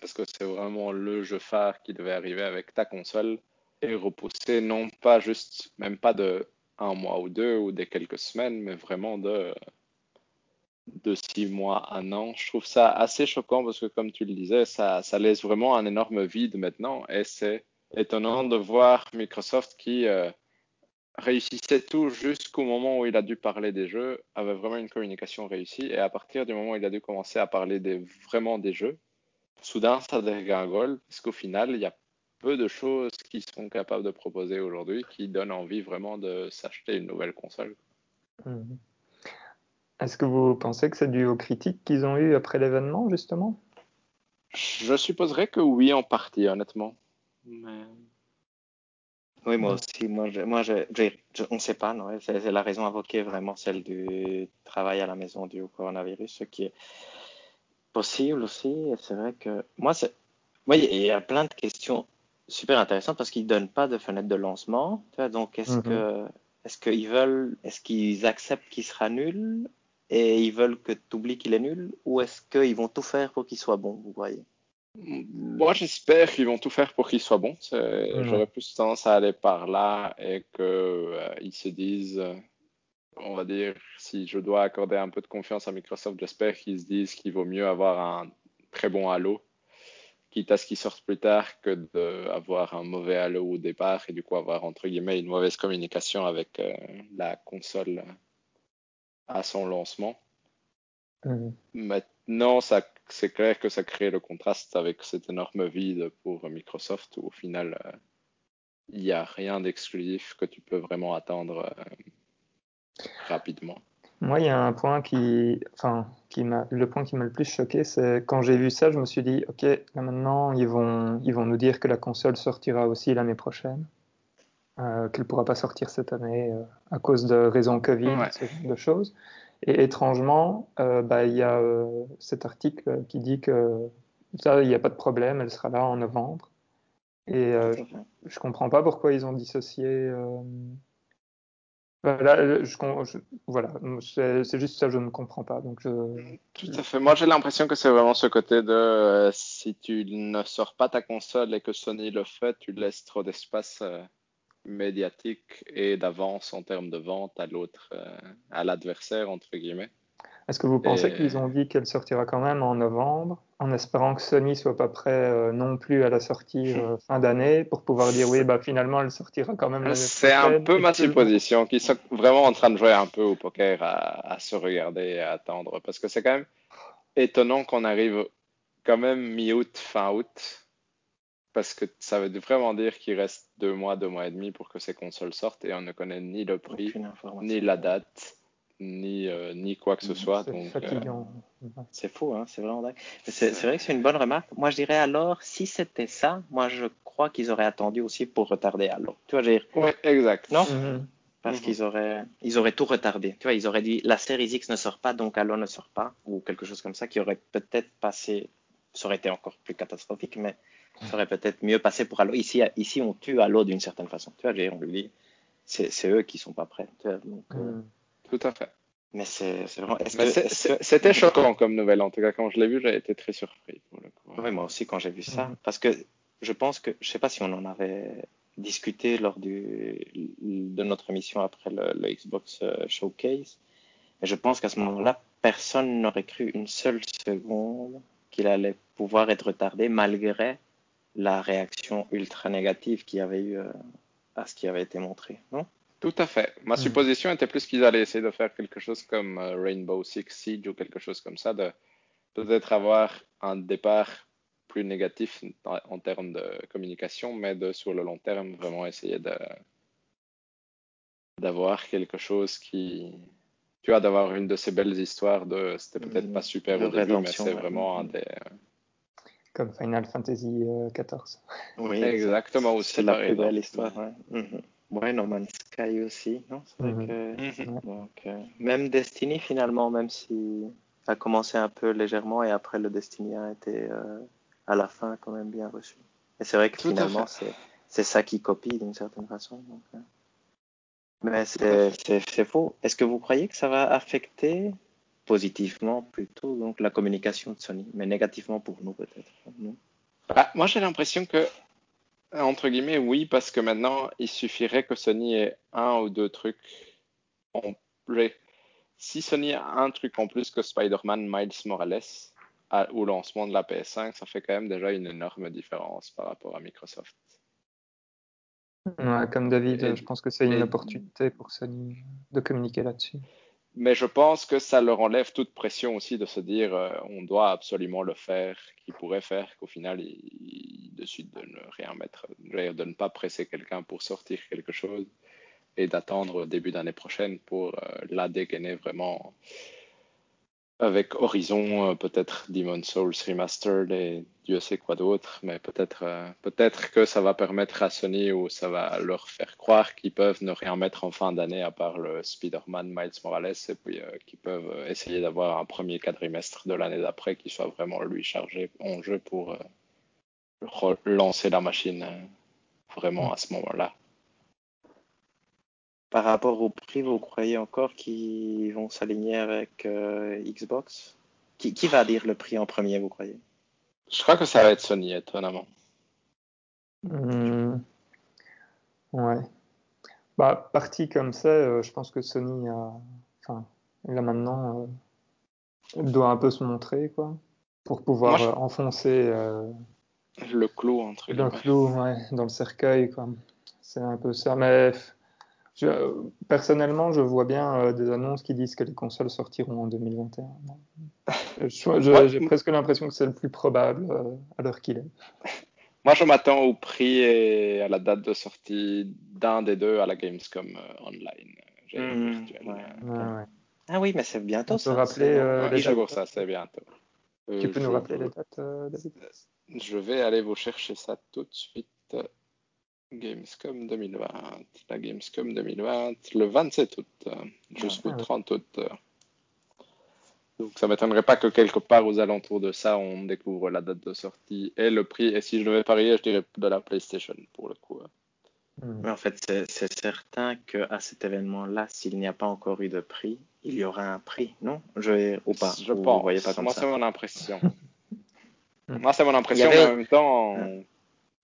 parce que c'est vraiment le jeu phare qui devait arriver avec ta console, est repoussé non pas juste, même pas de un mois ou deux ou des quelques semaines, mais vraiment de de six mois, un an. Je trouve ça assez choquant parce que, comme tu le disais, ça, ça laisse vraiment un énorme vide maintenant. Et c'est étonnant de voir Microsoft qui euh, réussissait tout jusqu'au moment où il a dû parler des jeux, avait vraiment une communication réussie. Et à partir du moment où il a dû commencer à parler vraiment des jeux, soudain, ça dégringole parce qu'au final, il y a peu de choses qu'ils sont capables de proposer aujourd'hui qui donnent envie vraiment de s'acheter une nouvelle console. Mmh. Est-ce que vous pensez que c'est dû aux critiques qu'ils ont eues après l'événement, justement? Je supposerais que oui, en partie, honnêtement. Oui, moi aussi. Moi, moi on ne sait pas. C'est la raison invoquée, vraiment, celle du travail à la maison du coronavirus, ce qui est possible aussi. C'est vrai que moi, il y a plein de questions super intéressantes parce qu'ils ne donnent pas de fenêtre de lancement. Donc, est-ce mm-hmm. que est-ce qu'ils veulent, est-ce qu'ils acceptent qu'il sera nul et ils veulent que tu oublies qu'il est nul ou est-ce qu'ils vont tout faire pour qu'il soit bon, vous voyez? Moi, j'espère qu'ils vont tout faire pour qu'il soit bon. J'aurais plus tendance à aller par là et qu'ils euh, se disent, euh, on va dire, si je dois accorder un peu de confiance à Microsoft, j'espère qu'ils se disent qu'il vaut mieux avoir un très bon Halo, quitte à ce qu'il sorte plus tard que d'avoir un mauvais Halo au départ et du coup avoir entre guillemets une mauvaise communication avec euh, la console à son lancement. Mhm. Maintenant, c'est clair que ça crée le contraste avec cet énorme vide pour Microsoft où au final, euh, il n'y a rien d'exclusif que tu peux vraiment attendre euh, rapidement. Moi, il y a un point qui, enfin, qui m'a, le point qui m'a le plus choqué, c'est quand j'ai vu ça, je me suis dit, ok, là maintenant, ils vont, ils vont nous dire que la console sortira aussi l'année prochaine. Euh, qu'elle ne pourra pas sortir cette année euh, à cause de raisons Covid, ce genre de choses. Et étrangement, euh, bah, il y a cet article qui dit que ça, il n'y a pas de problème, elle sera là en novembre. Et je ne comprends pas pourquoi ils ont dissocié. Voilà, je, voilà c'est juste ça, je ne comprends pas. Donc Tout à fait. Moi, j'ai l'impression que c'est vraiment ce côté de si tu ne sors pas ta console et que Sony le fait, tu laisses trop d'espace médiatique et d'avance en termes de vente à l'autre, euh, à l'adversaire, entre guillemets. Est-ce que vous pensez qu'ils ont dit qu'elle sortira quand même en novembre, en espérant que Sony soit pas prêt euh, non plus à la sortie euh, fin d'année pour pouvoir dire oui, bah finalement elle sortira quand même C'est un peu ma supposition, qu'ils sont vraiment en train de jouer un peu au poker à, à se regarder et à attendre, parce que c'est quand même étonnant qu'on arrive quand même mi-août, fin août, parce que ça veut vraiment dire qu'il reste deux mois, deux mois et demi pour que ces consoles sortent et on ne connaît ni le prix, ni la date, ni, euh, ni quoi que ce soit. Euh, c'est fou, hein, c'est vraiment dingue. C'est vrai que c'est une bonne remarque. Moi, je dirais alors, si c'était ça, moi, je crois qu'ils auraient attendu aussi pour retarder alors. Tu vois, dire. Oui, exact. Non? Mm-hmm. Parce mm-hmm. qu'ils auraient, ils auraient tout retardé. Tu vois, ils auraient dit la série X ne sort pas, donc Halo ne sort pas, ou quelque chose comme ça, qui aurait peut-être passé, ça aurait été encore plus catastrophique, mais ça aurait peut-être mieux passé pour Halo. Ici, ici on tue Halo d'une certaine façon. Tu vois, on lui dit, c'est eux qui sont pas prêts. Donc, euh, Mm. Tout à fait. Mais c'est c'est vraiment. C'était choquant comme nouvelle. En tout cas, quand je l'ai vu, j'ai été très surpris. Pour le coup. Oui, moi aussi quand j'ai vu ça, Mhm. parce que je pense que, je sais pas si on en avait discuté lors du, de notre émission après le, le Xbox euh, Showcase, mais je pense qu'à ce moment-là, personne n'aurait cru une seule seconde qu'il allait pouvoir être retardé malgré la réaction ultra négative qu'il y avait eu euh, à ce qui avait été montré, non? Tout à fait. Ma Mhm. supposition était plus qu'ils allaient essayer de faire quelque chose comme euh, Rainbow Six Siege ou quelque chose comme ça, de peut-être avoir un départ plus négatif en, termes de communication, mais de sur le long terme vraiment essayer de d'avoir quelque chose qui tu vois d'avoir une de ces belles histoires de c'était peut-être Mhm. pas super De au début, mais c'est ouais. vraiment un Mhm. des Comme Final Fantasy euh, XIV. Oui, Exactement aussi, C'est la plus belle histoire, ouais. Mhm. Ouais, No Man's Sky aussi, non? C'est vrai Mhm. que. Mhm. Donc, euh, même Destiny finalement, même si ça a commencé un peu légèrement et après le Destiny a été euh, à la fin quand même bien reçu. Et c'est vrai que Tout finalement c'est c'est ça qui copie d'une certaine façon. donc, euh. Mais c'est faux. Est-ce que vous croyez que ça va affecter positivement plutôt donc la communication de Sony, mais négativement pour nous peut-être? Bah, moi, j'ai l'impression que, entre guillemets, oui, parce que maintenant, il suffirait que Sony ait un ou deux trucs en plus. Si Sony a un truc en plus que Spider-Man Miles Morales à- au lancement de la PS5, ça fait quand même déjà une énorme différence par rapport à Microsoft. Ouais, comme David, Et- je pense que c'est une et- opportunité pour Sony de communiquer là-dessus. Mais je pense que ça leur enlève toute pression aussi de se dire euh, on doit absolument le faire, qu'ils pourraient faire, qu'au final ils, décident de ne rien mettre, de ne pas presser quelqu'un pour sortir quelque chose et d'attendre au début d'année prochaine pour euh, la dégainer vraiment avec Horizon, euh, peut-être Demon's Souls Remastered et Dieu sait quoi d'autre, mais peut-être euh, peut-être que ça va permettre à Sony ou ça va leur faire croire qu'ils peuvent ne rien mettre en fin d'année à part le Spider-Man Miles Morales et puis euh, qu'ils peuvent essayer d'avoir un premier quadrimestre de l'année d'après qui soit vraiment lui chargé en jeu pour relancer la machine vraiment à ce moment-là. Par rapport au prix, vous croyez encore qu'ils vont s'aligner avec euh, Xbox? Qui, qui va dire le prix en premier, vous croyez? Je crois que ça va être Sony, étonnamment. Hmm. Ouais. Bah, parti comme ça, euh, je pense que Sony a, enfin, là maintenant, euh, doit un peu se montrer, quoi, pour pouvoir Moi, je- euh, enfoncer euh, Le clou, entre le clou, ouais, dans le cercueil, quoi. C'est un peu ça. Mais je- euh, personnellement, je vois bien euh, des annonces qui disent que les consoles sortiront en 2021. Je- je- Ouais. J'ai presque l'impression que c'est le plus probable euh, à l'heure qu'il est. Moi, je m'attends au prix et à la date de sortie d'un des deux à la Gamescom euh, online. Hmm, virtuel. ouais. Ouais, ouais. Ah oui, mais c'est bientôt On peut rappeler, euh, les dates ça, c'est bientôt. Euh, Tu peux nous rappeler les dates, euh, David? Je vais aller vous chercher ça tout de suite. Gamescom 2020. La Gamescom 2020, le 27 août euh, jusqu'au Ah ouais. 30 août. euh. Donc ça m'étonnerait pas que quelque part aux alentours de ça, on découvre la date de sortie et le prix. Et si je devais parier, je dirais de la PlayStation pour le coup. hein. Hmm. Mais en fait, c'est certain qu'à cet événement-là, s'il n'y a pas encore eu de prix, il y aura un prix, non? Je, ou pas? Je Vous pense. voyez pas comme Moi, ça? c'est mon impression. Hmm. Moi, c'est mon impression, avait- mais en même temps,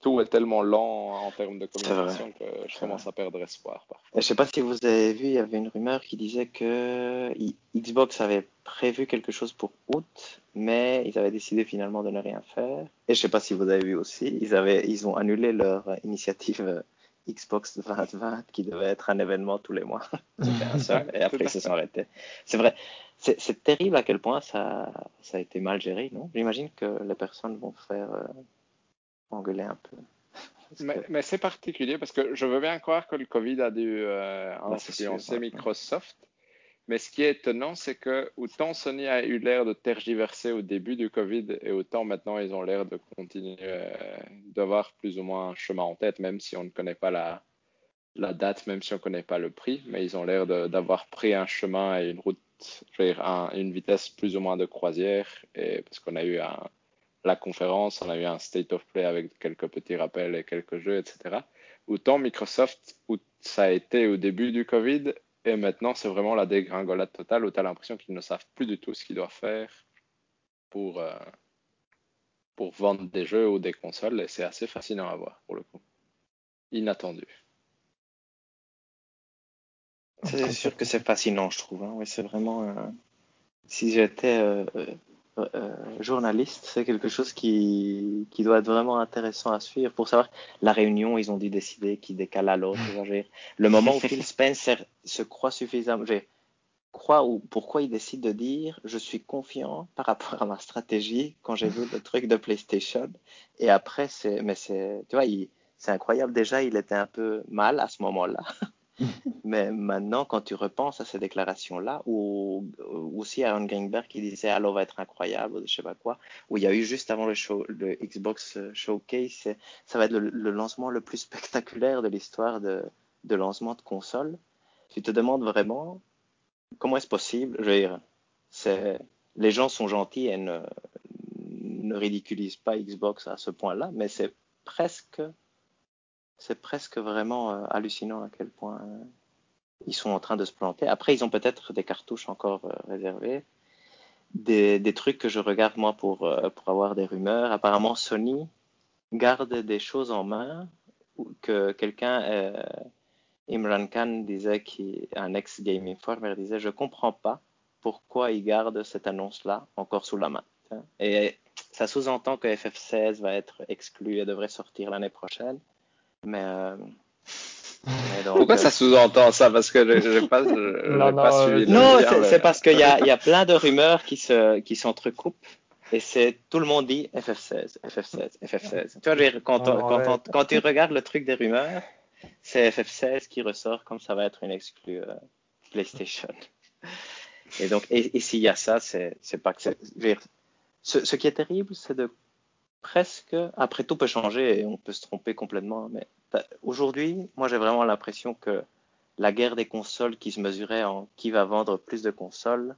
tout est tellement lent en termes de communication que je commence à perdre espoir parfois. Je sais pas si vous avez vu, il y avait une rumeur qui disait que I- Xbox avait prévu quelque chose pour août, mais ils avaient décidé finalement de ne rien faire. Et je sais pas si vous avez vu aussi, ils avaient, ils ont annulé leur initiative euh, Xbox 2020 qui devait être un événement tous les mois. C'était un seul, et après ils se sont arrêtés. C'est vrai, c'est c'est terrible à quel point ça, ça a été mal géré, non? J'imagine que les personnes vont faire euh, engueuler un peu. Mais, que- mais c'est particulier parce que je veux bien croire que le Covid a dû euh, Bah, influencer ouais. Microsoft. Mais ce qui est étonnant, c'est que autant Sony a eu l'air de tergiverser au début du Covid et autant maintenant ils ont l'air de continuer euh, d'avoir plus ou moins un chemin en tête, même si on ne connaît pas la, la date, même si on ne connaît pas le prix. Mais ils ont l'air d'avoir pris un chemin et une route, je veux dire, un- une vitesse plus ou moins de croisière. Et parce qu'on a eu un, la conférence, on a eu un state of play avec quelques petits rappels et quelques jeux, etc. autant Microsoft, où ça a été au début du Covid, et maintenant c'est vraiment la dégringolade totale, où tu as l'impression qu'ils ne savent plus du tout ce qu'ils doivent faire pour, euh, pour vendre des jeux ou des consoles, et c'est assez fascinant à voir pour le coup. Inattendu. C'est sûr que c'est fascinant, je trouve. Hein. Oui, c'est vraiment. Euh, si j'étais euh, journaliste, c'est quelque chose qui, qui doit être vraiment intéressant à suivre pour savoir la réunion. Ils ont dû décider qui décale à l'autre. Le moment où Phil Spencer se croit suffisamment, croit ou pourquoi il décide de dire je suis confiant par rapport à ma stratégie quand j'ai vu le truc de PlayStation. Et après, c'est, mais c'est, tu vois, c'est incroyable. Déjà, il était un peu mal à ce moment-là. Mais maintenant, quand tu repenses à ces déclarations-là, ou, aussi Aaron Greenberg qui disait Halo va être incroyable, je sais pas quoi, où il y a eu juste avant le, Xbox Showcase, ça va être le, lancement le plus spectaculaire de l'histoire de, lancement de console. Tu te demandes vraiment comment est-ce possible? Je veux dire, les gens sont gentils et ne ridiculisent pas Xbox à ce point-là, mais c'est presque c'est presque vraiment euh, hallucinant à quel point euh, ils sont en train de se planter. Après, ils ont peut-être des cartouches encore euh, réservées. Des, trucs que je regarde moi pour, avoir des rumeurs. Apparemment, Sony garde des choses en main que quelqu'un, Imran Khan disait, qui un ex-Game Informer, disait, je comprends pas pourquoi ils gardent cette annonce-là encore sous la main. Et ça sous-entend que FF16 va être exclu et devrait sortir l'année prochaine. Mais, euh, Pourquoi ça euh, sous-entend ça? Parce que je n'ai pas, pas suivi. Non, c'est parce qu'il y a, y a plein de rumeurs qui se qui s'entrecoupent. Et c'est tout le monde dit FF16, FF16, FF16. Tu vois, quand, quand, quand, tu regardes le truc des rumeurs, c'est FF16 qui ressort comme ça va être une exclue euh, PlayStation. Et donc, et, s'il y a ça, c'est pas que c'est. Ce, ce qui est terrible, c'est de presque. Après, tout peut changer et on peut se tromper complètement. Mais aujourd'hui, moi, j'ai vraiment l'impression que la guerre des consoles qui se mesurait en qui va vendre plus de consoles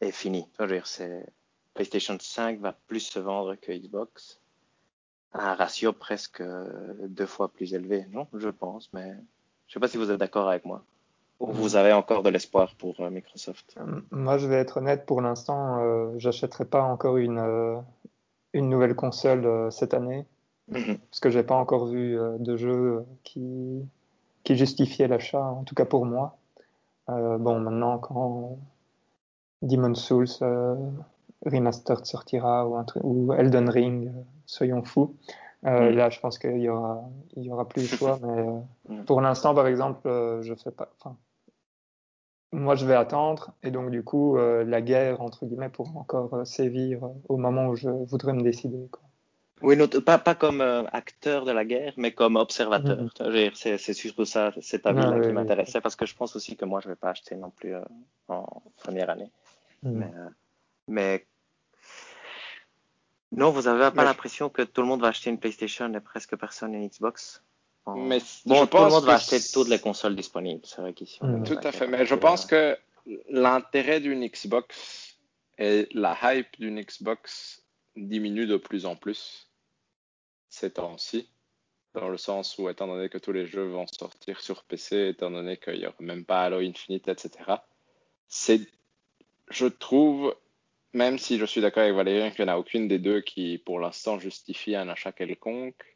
est finie. Je veux dire, c'est PlayStation 5 va plus se vendre que Xbox à un ratio presque deux fois plus élevé. Non, je pense, mais je sais pas si vous êtes d'accord avec moi. Ou vous avez encore de l'espoir pour euh, Microsoft euh, Moi, je vais être honnête, pour l'instant, euh, j'achèterai pas encore une, euh, une nouvelle console euh, cette année, mhm. parce que j'ai pas encore vu euh, de jeu qui, qui justifiait l'achat, en tout cas pour moi. Euh, bon, maintenant, quand Demon's Souls Remastered sortira ou, un ou Elden Ring, soyons fous. Mhm. Là, je pense qu'il y aura, il y aura plus de choix, mais mhm. pour l'instant, par exemple, je fais pas. Enfin, moi, je vais attendre, et donc du coup, euh, la guerre entre guillemets pourra encore euh, sévir euh, au moment où je voudrais me décider. Quoi. Oui, pas, pas comme acteur de la guerre, mais comme observateur. Mm-hmm. C'est surtout ça, cet avis-là ah, qui m'intéressait, parce que je pense aussi que moi, je vais pas acheter non plus en première année. Mm. Mais, mais, non, vous avez pas l'impression que tout le monde va acheter une PlayStation et presque personne une Xbox? Mais bon, tout le monde va acheter toutes les consoles disponibles, c'est vrai qu'ici. Mm. Tout à fait, mais je pense que l'intérêt d'une Xbox et la hype d'une Xbox diminue de plus en plus ces temps-ci, dans le sens où, étant donné que tous les jeux vont sortir sur PC, étant donné qu'il n'y aura même pas Halo Infinite, etc., c'est, je trouve, même si je suis d'accord avec Valérie qu'il n'y en a aucune des deux qui, pour l'instant, justifie un achat quelconque,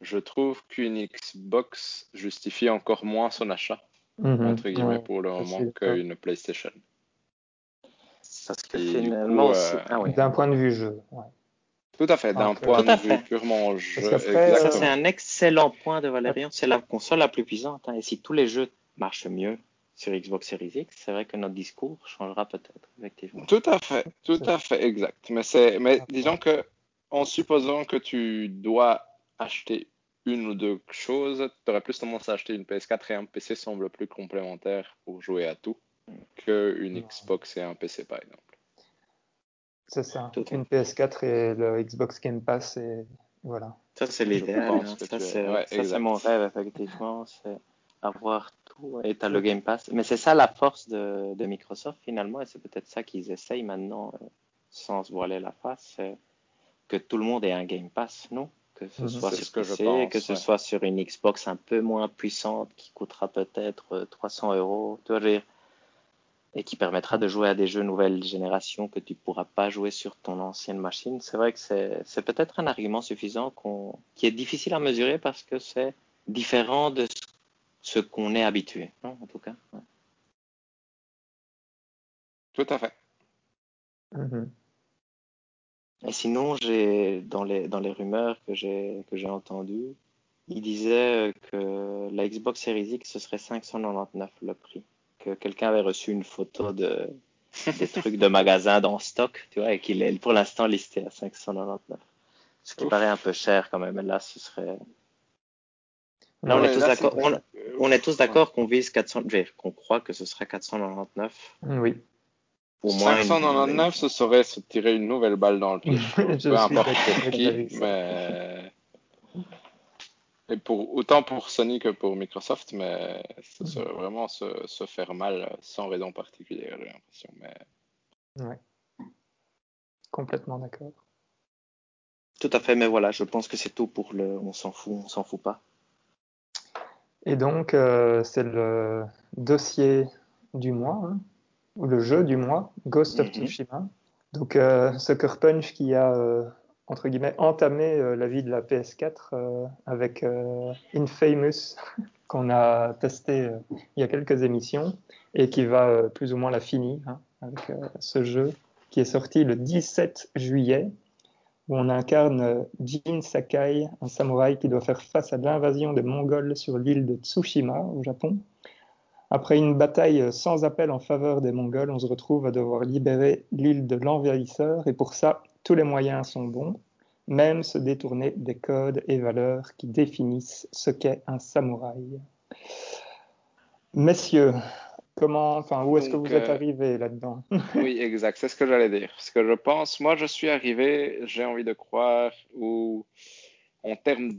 je trouve qu'une Xbox justifie encore moins son achat, mhm. entre guillemets, pour le moment, qu'une PlayStation. Parce que finalement, euh, ah d'un point de vue jeu. Tout à fait, d'un point de vue purement jeu. Ça, c'est un excellent point de Valérian. C'est la console la plus puissante. Hein. Et si tous les jeux marchent mieux sur Xbox Series X, c'est vrai que notre discours changera peut-être, effectivement. Tout à fait, tout à fait, exact. Mais, c'est, mais disons que, en supposant que tu dois acheter une ou deux choses, tu aurais plus tendance à acheter une PS4 et un PC semble plus complémentaire pour jouer à tout qu'une Xbox et un PC par exemple. C'est ça, une PS4 et le Xbox Game Pass et voilà. Ça c'est l'idéal, hein. ça c'est mon rêve effectivement, c'est avoir tout et tu as le Game Pass. Mais c'est ça la force de, de Microsoft finalement et c'est peut-être ça qu'ils essayent maintenant euh, sans se voiler la face, que tout le monde ait un Game Pass, non? Que ce Mhm. soit sur ce que je PC, pense, que ce ouais. soit sur une Xbox un peu moins puissante qui coûtera peut-être euh, 300 euros, tu vois, je veux dire, et qui permettra de jouer à des jeux nouvelle génération que tu pourras pas jouer sur ton ancienne machine. C'est vrai que c'est c'est peut-être un argument suffisant qui est difficile à mesurer parce que c'est différent de ce- qu'on est habitué, non, en tout cas. ouais. Tout à fait. Mhm. Et sinon, j'ai dans les dans les rumeurs que j'ai que j'ai entendues, il disait que la Xbox Series X ce serait 599 le prix, que quelqu'un avait reçu une photo de des trucs de magasin dans stock, tu vois, et qu'il est pour l'instant listé à 599. Ce qui Ouf. paraît un peu cher quand même. Et là, ce serait Là, on Ouais, est tous là, d'accord. c'est- On, on est tous d'accord qu'on vise 400, je veux dire, qu'on croit que ce sera 499. Oui, Une- 599, ce serait se tirer une nouvelle balle dans le pied. Peu importe pour qui, mais. Et pour, autant pour Sony que pour Microsoft, mais ce serait vraiment se, se faire mal sans raison particulière, j'ai l'impression. Mais complètement d'accord. Tout à fait, mais voilà, je pense que c'est tout pour le. On s'en fout, on s'en fout pas. Et donc, euh, c'est le dossier du mois, hein, ou le jeu du mois, Ghost of Mhm. Tsushima. Donc, euh, Sucker Punch qui a, euh, entre guillemets, entamé euh, la vie de la PS4 euh, avec Infamous, qu'on a testé il y a quelques émissions, et qui va plus ou moins la finir hein, avec ce jeu qui est sorti le 17 juillet, où on incarne Jin Sakai, un samouraï qui doit faire face à l'invasion des Mongols sur l'île de Tsushima, au Japon. Après une bataille sans appel en faveur des Mongols, on se retrouve à devoir libérer l'île de l'envahisseur, et pour ça, tous les moyens sont bons, même se détourner des codes et valeurs qui définissent ce qu'est un samouraï. Messieurs, comment, enfin, où est-ce que vous êtes euh, arrivés là-dedans? Oui, exact, c'est ce que j'allais dire. Ce que je pense, moi je suis arrivé, j'ai envie de croire, où en termes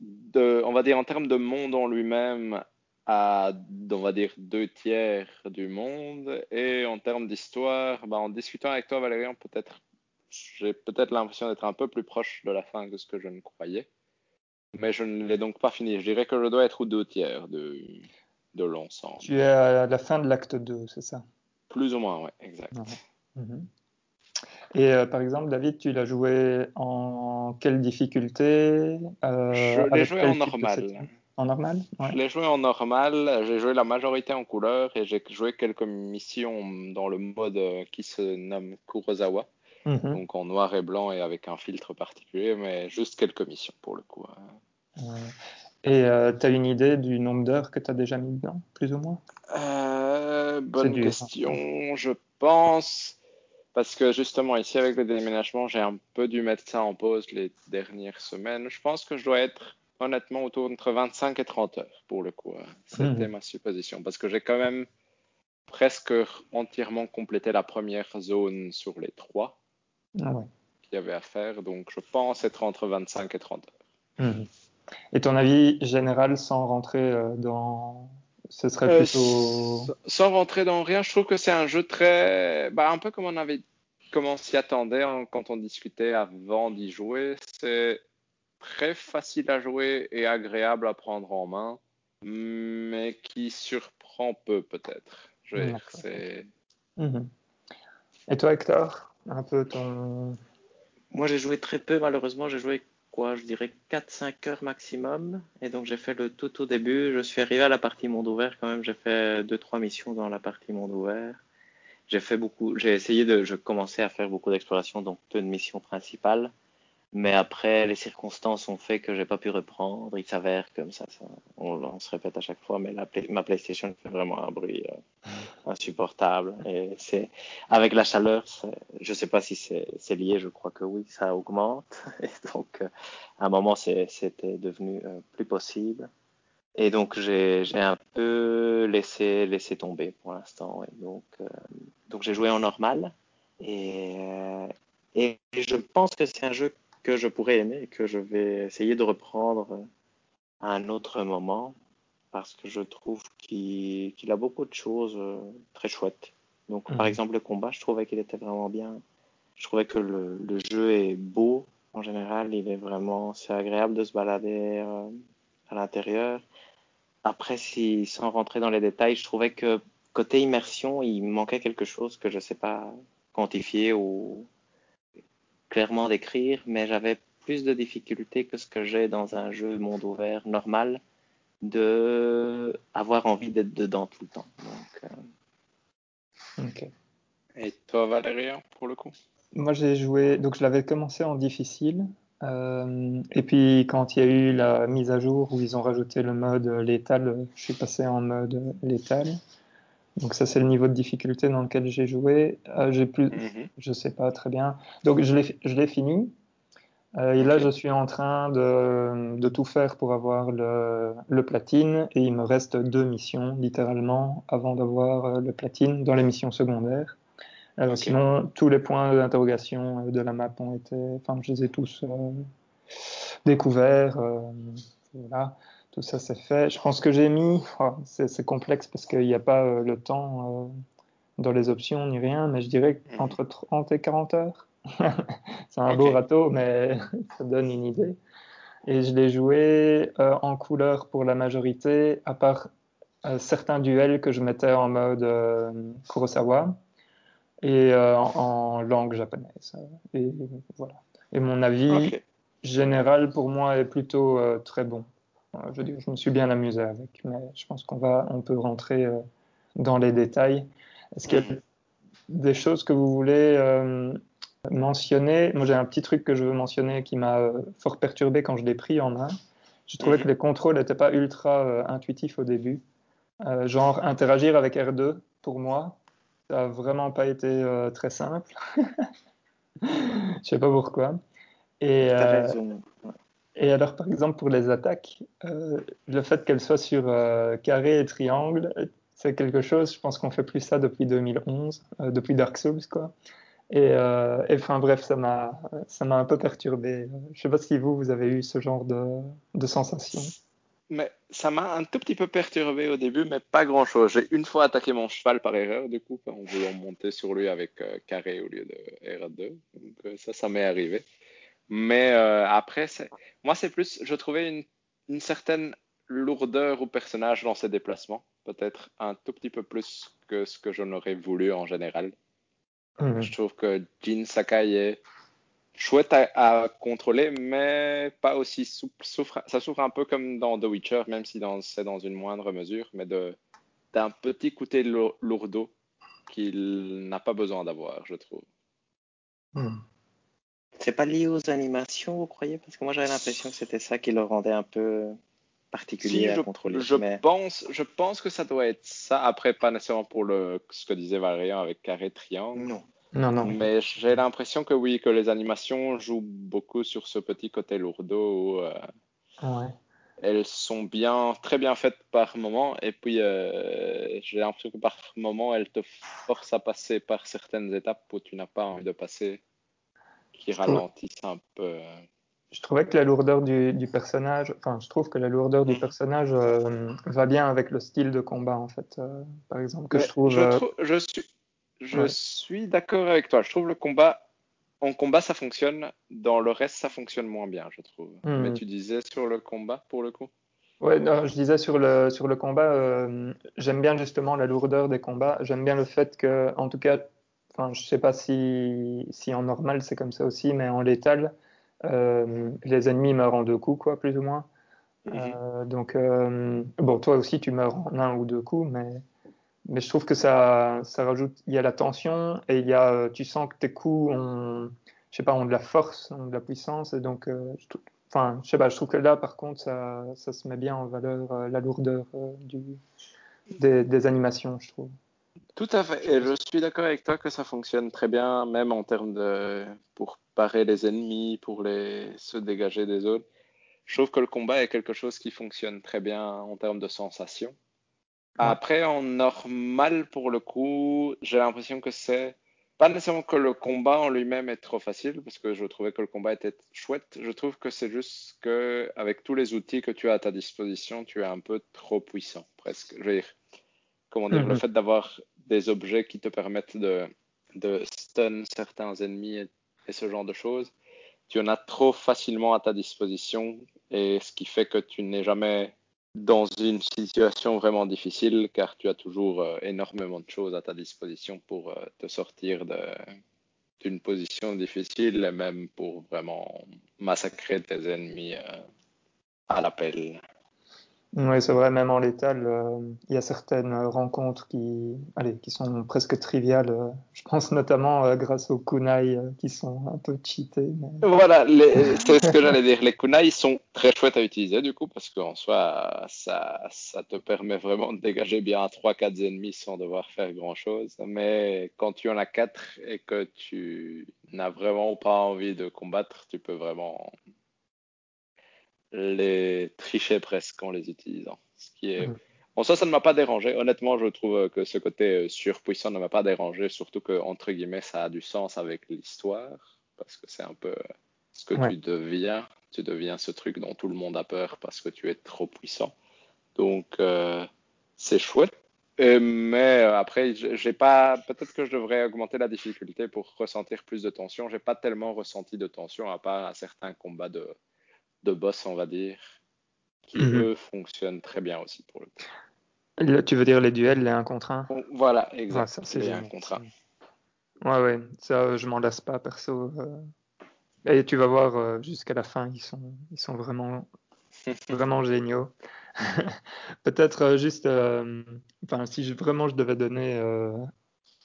de, on va dire en termes de monde en lui-même, à, on va dire, deux tiers du monde, et en termes d'histoire, bah, en discutant avec toi, Valérian, peut-être, j'ai peut-être l'impression d'être un peu plus proche de la fin que ce que je ne croyais, mais je ne l'ai donc pas fini. Je dirais que je dois être aux deux tiers de, de l'ensemble. Tu es à la fin de l'acte 2, c'est ça? Plus ou moins, ouais, exact. Ouais. Mhm. Et euh, par exemple, David, tu l'as joué en quelle difficulté? Euh, Je l'ai joué en normal. En normal? Je ouais. l'ai joué en normal, j'ai joué la majorité en couleur et j'ai joué quelques missions dans le mode euh, qui se nomme Kurosawa, Mhm. donc en noir et blanc et avec un filtre particulier, mais juste quelques missions pour le coup. hein. Ouais. Et tu as une idée du nombre d'heures que tu as déjà mis dedans, plus ou moins? Euh, bonne dur. question, je pense, parce que justement ici avec le déménagement, j'ai un peu dû mettre ça en pause les dernières semaines. Je pense que je dois être honnêtement autour entre 25 et 30 heures pour le coup. hein. C'était Mhm. ma supposition, parce que j'ai quand même presque entièrement complété la première zone sur les trois Ah ouais. qu'il y avait à faire, donc je pense être entre 25 et 30 heures. Mhm. Et ton avis général sans rentrer euh, dans... Ce serait Euh, plutôt... sans rentrer dans rien, je trouve que c'est un jeu très, bah, un peu comme on avait, comme on s'y attendait hein, quand on discutait avant d'y jouer. C'est très facile à jouer et agréable à prendre en main, mais qui surprend peu peut-être. Je veux dire, c'est Mhm. Et toi, Hector Un peu ton... Moi, j'ai joué très peu, malheureusement. J'ai joué quoi Je dirais 4-5 heures maximum. Et donc, j'ai fait le tout au début. Je suis arrivé à la partie monde ouvert quand même. J'ai fait 2-3 missions dans la partie monde ouvert. J'ai fait beaucoup. J'ai essayé de. Je commençais à faire beaucoup d'exploration, donc peu de missions principales. Mais après, les circonstances ont fait que j'ai pas pu reprendre. Il s'avère comme ça, on, se répète à chaque fois, mais ma PlayStation fait vraiment un bruit euh, insupportable. Et c'est avec la chaleur, je sais pas si c'est lié, je crois que oui, ça augmente. Et donc, euh, à un moment, c'était devenu euh, plus possible. Et donc, j'ai un peu laissé laissé tomber pour l'instant. ouais. Donc, donc j'ai joué en normal. Et, et je pense que c'est un jeu que je pourrais aimer et que je vais essayer de reprendre euh, à un autre moment parce que je trouve qu'il a beaucoup de choses euh, très chouettes. Donc, Mhm. par exemple, le combat, je trouvais qu'il était vraiment bien. Je trouvais que le, le jeu est beau En général, il est vraiment, c'est agréable de se balader euh, à l'intérieur. Après, si, sans rentrer dans les détails, je trouvais que côté immersion, il manquait quelque chose que je ne sais pas quantifier ou clairement décrire, mais j'avais plus de difficultés que ce que j'ai dans un jeu monde ouvert normal de avoir envie d'être dedans tout le temps. Euh, Et toi, Valérien, pour le coup? Moi, j'ai joué, donc je l'avais commencé en difficile. Euh, et puis, quand il y a eu la mise à jour où ils ont rajouté le mode létal, je suis passé en mode létal. Donc ça, c'est le niveau de difficulté dans lequel j'ai joué. Euh, j'ai plus, mhm. je sais pas très bien. Donc je l'ai fini. Euh, et là, je suis en train de, de tout faire pour avoir le, le, platine et il me reste deux missions, littéralement, avant d'avoir euh, le platine dans les missions secondaires. Alors sinon, tous les points d'interrogation euh, de la map ont été, enfin, je les ai tous euh, découverts. Euh, voilà, tout ça c'est fait. Je pense que j'ai mis, c'est complexe parce qu'il n'y a pas le temps dans les options ni rien, mais je dirais mhm. entre 30 et 40 heures. c'est un beau râteau, mais ça donne une idée. Et je l'ai joué euh, en couleur pour la majorité, à part euh, certains duels que je mettais en mode euh, Kurosawa et en, langue japonaise. Et voilà. Et mon avis général pour moi est plutôt très bon. Je me suis bien amusé avec, mais je pense qu'on va, on peut rentrer dans les détails. Est-ce qu'il y a mhm. des choses que vous voulez mentionner? Moi, j'ai un petit truc que je veux mentionner qui m'a euh, fort perturbé quand je l'ai pris en main. Je trouvais mhm. que les contrôles n'étaient pas ultra euh, intuitifs au début. Euh, genre, interagir avec R2, pour moi, ça n'a vraiment pas été très simple. Je sais pas pourquoi. Et, et alors, par exemple, pour les attaques, le fait qu'elles soient sur carré et triangle, c'est quelque chose, je pense qu'on fait plus ça depuis 2011, depuis Dark Souls, quoi. Euh, et, enfin bref, ça m'a un peu perturbé. Je sais pas si vous vous avez eu ce genre de, de sensation. Mais ça m'a un tout petit peu perturbé au début, mais pas grand chose. J'ai une fois attaqué mon cheval par erreur, du coup, en voulant monter sur lui avec euh, carré au lieu de R2. Donc euh, ça, ça m'est arrivé. Mais après, moi, c'est plus, je trouvais une, une certaine lourdeur au personnage dans ses déplacements, peut-être un tout petit peu plus que ce que je n'aurais voulu en général. Mhm. Je trouve que Jin Sakai est chouette à, contrôler, mais pas aussi souple. ça souffre un peu comme dans The Witcher, même si c'est dans une moindre mesure, mais d'un petit côté lourdeau qu'il n'a pas besoin d'avoir, je trouve. Mhm. C'est pas lié aux animations, vous croyez? Parce que moi j'avais l'impression que c'était ça qui le rendait un peu particulier à contrôler. Je, pense, je pense que ça doit être ça. Après, pas nécessairement pour le, ce que disait Valérian avec carré triangle. Non. Non, non. Mais j'ai l'impression que oui, que les animations jouent beaucoup sur ce petit côté lourdeau. Euh, ouais. Elles sont bien, très bien faites par moment. Et puis, euh, j'ai l'impression que par moment, elles te forcent à passer par certaines étapes où tu n'as pas envie de passer, qui ralentissent un peu. Euh, je trouvais que la lourdeur du, du, personnage, enfin, je trouve que la lourdeur du mm. personnage euh, va bien avec le style de combat, en fait, euh, par exemple, que je trouve. Je, je suis, je suis d'accord avec toi. Je trouve le combat, en combat, ça fonctionne. Dans le reste, ça fonctionne moins bien, je trouve. Mm. Mais tu disais sur le combat, pour le coup? Ouais, non, je disais sur le, sur le combat, j'aime bien justement la lourdeur des combats. J'aime bien le fait que, en tout cas, enfin, je sais pas si, si en normal c'est comme ça aussi, mais en létal, euh, les ennemis meurent en deux coups, quoi, plus ou moins. Mhm. Euh, donc, euh, bon, toi aussi, tu meurs en un ou deux coups, mais, mais je trouve que ça, ça rajoute. Il y a la tension et il y a, tu sens que tes coups ont, je sais pas, ont de la force, ont de la puissance, et donc, je, enfin, je sais pas, je trouve que là, par contre, ça, ça se met bien en valeur la lourdeur du, des, des, animations, je trouve. Tout à fait. Et je suis d'accord avec toi que ça fonctionne très bien, même en termes de pour parer les ennemis, pour les se dégager des autres. Je trouve que le combat est quelque chose qui fonctionne très bien en termes de sensation. Après, en normal, pour le coup, j'ai l'impression que c'est pas nécessairement que le combat en lui-même est trop facile, parce que je trouvais que le combat était chouette. Je trouve que c'est juste que avec tous les outils que tu as à ta disposition, tu es un peu trop puissant, presque. Je veux dire, comment dire, le mhm. fait d'avoir des objets qui te permettent de, de stun certains ennemis et, ce genre de choses. tu en as trop facilement à ta disposition et ce qui fait que tu n'es jamais dans une situation vraiment difficile car tu as toujours euh, énormément de choses à ta disposition pour euh, te sortir d'une position difficile et même pour vraiment massacrer tes ennemis euh, à l'appel. Oui, c'est vrai, même en létal, euh, il y a certaines rencontres qui, allez, qui sont presque triviales. Euh, je pense notamment euh, grâce aux kunai qui sont un peu cheatés. Voilà, c'est ce que j'allais dire. Les kunai sont très chouettes à utiliser du coup, parce qu'en soi, ça, ça te permet vraiment de dégager bien 3-4 ennemis sans devoir faire grand-chose. Mais quand tu en as 4 et que tu n'as vraiment pas envie de combattre, tu peux vraiment les tricher presque en les utilisant. Ce qui est... Bon, ça, ça ne m'a pas dérangé. Honnêtement, je trouve que ce côté euh, surpuissant ne m'a pas dérangé, surtout que, entre guillemets, ça a du sens avec l'histoire, parce que c'est un peu ce que tu deviens. Tu deviens ce truc dont tout le monde a peur parce que tu es trop puissant. Donc, euh, c'est chouette. mais euh, après, j'ai pas. Peut-être que je devrais augmenter la difficulté pour ressentir plus de tension. J'ai pas tellement ressenti de tension à part à certains combats de, de boss, on va dire, qui mhm. eux fonctionnent très bien aussi pour le coup. tu veux dire les duels, les 1 contre 1 Voilà, exactement. c'est les 1 contre 1. Ouais, ouais, ça, je m'en lasse pas, perso. Euh. Et tu vas voir, euh, jusqu'à la fin, ils sont, ils sont vraiment, vraiment géniaux. Peut-être euh, juste, enfin, si je, vraiment je devais donner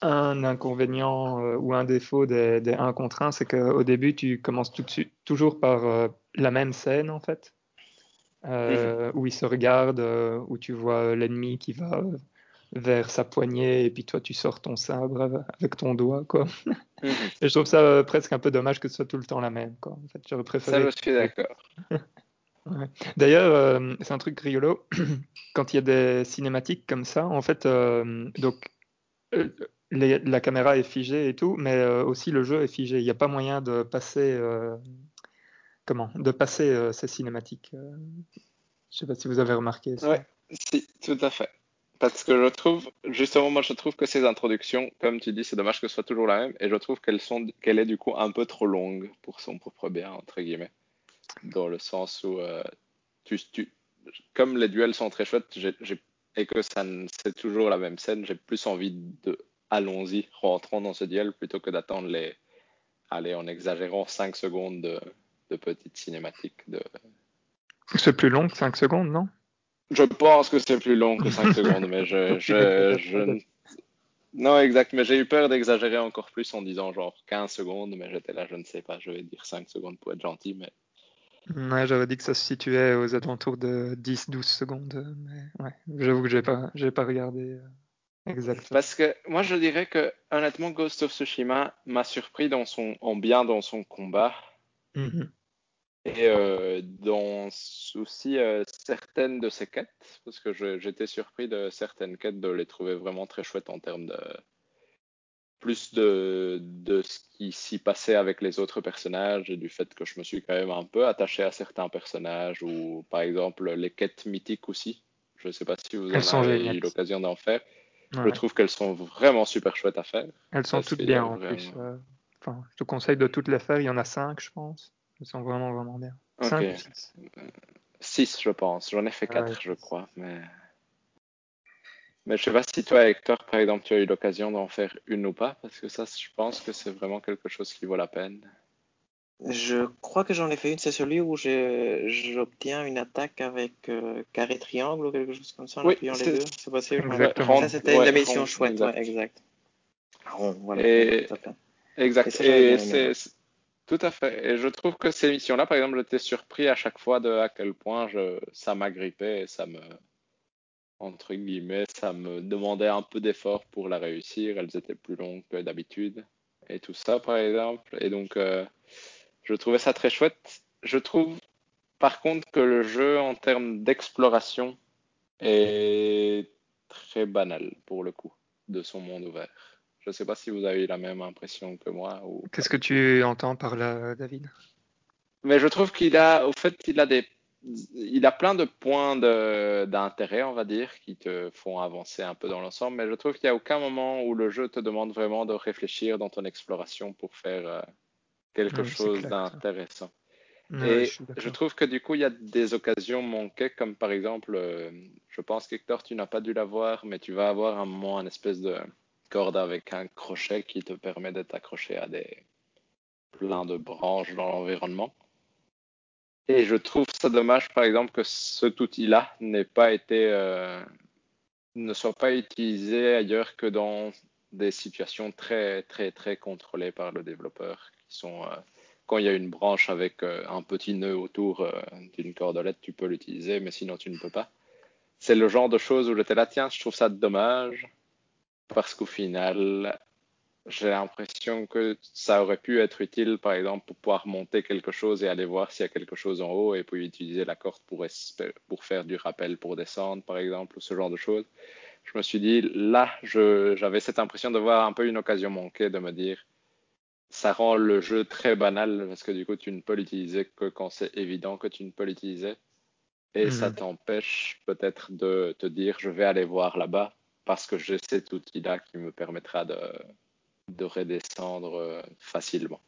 un inconvénient ou un défaut des, des 1 contre 1, c'est qu'au début, tu commences tout de suite, toujours par la même scène en fait, euh, où ils se regardent, euh, où tu vois l'ennemi qui va vers sa poignée et puis toi tu sors ton sabre avec ton doigt quoi. Mhm. et je trouve ça euh, presque un peu dommage que ce soit tout le temps la même quoi. En fait, j'aurais préféré. Ça je suis d'accord. D'ailleurs, c'est un truc rigolo quand il y a des cinématiques comme ça. En fait, donc la caméra est figée et tout, mais aussi le jeu est figé. Il n'y a pas moyen de passer comment de passer euh, ces cinématiques. Euh, je sais pas si vous avez remarqué ça. Oui, si, tout à fait. Parce que je trouve, justement, moi je trouve que ces introductions, comme tu dis, c'est dommage que ce soit toujours la même, et je trouve qu'elle est du coup un peu trop longue pour son propre bien, entre guillemets. Dans le sens où, euh, tu, tu, comme les duels sont très chouettes, et que ça, c'est toujours la même scène, j'ai plus envie de, allons-y, rentrons dans ce duel, plutôt que d'attendre les, allez, en exagérant 5 secondes de, de petites cinématiques. De... C'est plus long que 5 secondes, non? Je pense que c'est plus long que 5 secondes, mais je, je, je... Non, exact, mais j'ai eu peur d'exagérer encore plus en disant genre 15 secondes, mais j'étais là, je ne sais pas, je vais dire 5 secondes pour être gentil, mais... Ouais, j'avais dit que ça se situait aux alentours de 10-12 secondes, mais ouais, j'avoue que j'ai pas, j'ai pas regardé euh, exactement. Parce que moi, je dirais que honnêtement, Ghost of Tsushima m'a surpris dans son, en bien dans son combat. Mm-hmm. Et euh, dans aussi euh, certaines de ces quêtes, parce que j'étais surpris de certaines quêtes de les trouver vraiment très chouettes en termes de plus de, de ce qui s'y passait avec les autres personnages et du fait que je me suis quand même un peu attaché à certains personnages ou par exemple les quêtes mythiques aussi. Je ne sais pas si vous avez eu l'occasion d'en faire. Je trouve qu'elles sont vraiment super chouettes à faire. Elles sont toutes bien en plus. Enfin, je te conseille de toutes les faire. Il y en a cinq, je pense. Elles sont vraiment, vraiment bien. 5 6 je pense. J'en ai fait 4, je crois. Mais... mais je sais pas si toi, Hector, par exemple, tu as eu l'occasion d'en faire une ou pas, parce que ça, je pense que c'est vraiment quelque chose qui vaut la peine. Je crois que j'en ai fait une, c'est celui où j'obtiens une attaque avec euh, carré triangle ou quelque chose comme ça en oui, appuyant les deux. C'est possible. Ça, c'était une mission chouette, exact. exact. voilà, Et... Exact. Et c'est tout à fait. Et je trouve que ces missions-là, par exemple, j'étais surpris à chaque fois de à quel point je, ça m'agrippait et ça me, entre guillemets, ça me demandait un peu d'effort pour la réussir. Elles étaient plus longues que d'habitude et tout ça, par exemple. Et donc, euh, je trouvais ça très chouette. Je trouve, par contre, que le jeu, en termes d'exploration, est très banal pour le coup de son monde ouvert. Je ne sais pas si vous avez la même impression que moi. Ou... Qu'est-ce que tu entends par là, David? Mais je trouve qu'il a, au fait, il a des, il a plein de points d'intérêt, on va dire, qui te font avancer un peu dans l'ensemble. Mais je trouve qu'il n'y a aucun moment où le jeu te demande vraiment de réfléchir dans ton exploration pour faire euh, quelque chose d'intéressant. Et je trouve que du coup, il y a des occasions manquées, comme par exemple, euh, je pense qu'Hector, tu n'as pas dû l'avoir, mais tu vas avoir un moment, une espèce de corde avec un crochet qui te permet d'être accroché à des plein de branches dans l'environnement. Et je trouve ça dommage, par exemple, que cet outil-là n'ait pas été, euh, ne soit pas utilisé ailleurs que dans des situations très, très, très contrôlées par le développeur, euh, quand il y a une branche avec euh, un petit nœud autour euh, d'une cordelette, tu peux l'utiliser, mais sinon tu ne peux pas. C'est le genre de choses où j'étais là, tiens, je trouve ça dommage, parce qu'au final, j'ai l'impression que ça aurait pu être utile, par exemple, pour pouvoir monter quelque chose et aller voir s'il y a quelque chose en haut et puis utiliser la corde pour, faire du rappel pour descendre, par exemple, ou ce genre de choses. Je me suis dit, là, j'avais cette impression de voir un peu une occasion manquée, de me dire, ça rend le jeu très banal parce que du coup, tu ne peux l'utiliser que quand c'est évident que tu ne peux l'utiliser. Et ça Mhm. t'empêche peut-être de te dire, je vais aller voir là-bas parce que j'ai cet outil-là qui me permettra de, de redescendre euh, facilement.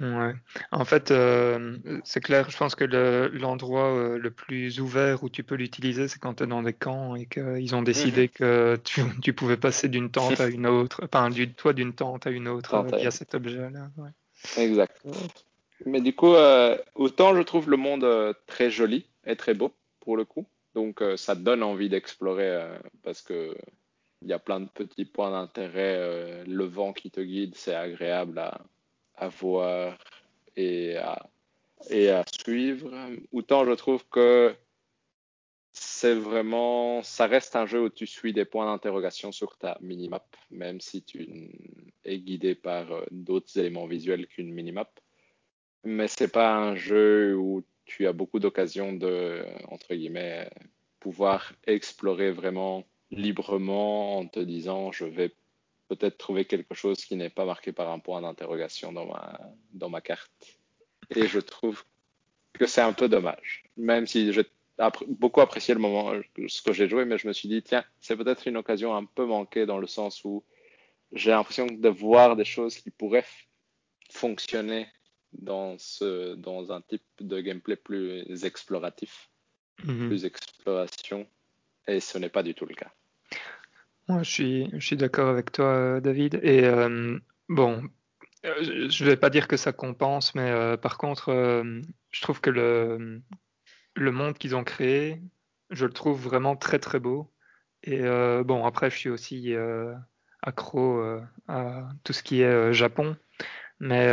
Ouais. En fait, euh, c'est clair, je pense que le- l'endroit euh, le plus ouvert où tu peux l'utiliser, c'est quand tu es dans des camps et qu'ils ont Mhm. décidé que tu, tu pouvais passer d'une tente à une autre, enfin, du toit d'une tente à une autre euh, via cet objet-là. ouais. Exact. Mais du coup, euh, autant je trouve le monde très joli et très beau pour le coup. Donc ça donne envie d'explorer parce que il y a plein de petits points d'intérêt. le vent qui te guide, c'est agréable à, à voir et à, et à suivre. Autant je trouve que c'est vraiment, ça reste un jeu où tu suis des points d'interrogation sur ta minimap, même si tu es guidé par euh, d'autres éléments visuels qu'une minimap. Mais c'est pas un jeu où tu as beaucoup d'occasions de, entre guillemets, pouvoir explorer vraiment librement en te disant je vais peut-être trouver quelque chose qui n'est pas marqué par un point d'interrogation dans ma, dans ma carte. Et je trouve que c'est un peu dommage. Même si j'ai beaucoup apprécié le moment, ce que j'ai joué, mais je me suis dit, tiens, c'est peut-être une occasion un peu manquée dans le sens où j'ai l'impression de voir des choses qui pourraient fonctionner dans ce, dans un type de gameplay plus exploratif, Mhm. plus exploration, et ce n'est pas du tout le cas. Je suis, d'accord avec toi, euh, David. Et euh, bon, euh, je vais pas dire que ça compense, mais par contre, je trouve que le, monde qu'ils ont créé, je le trouve vraiment très très beau. Et bon, après, je suis aussi accro à tout ce qui est Japon. Mais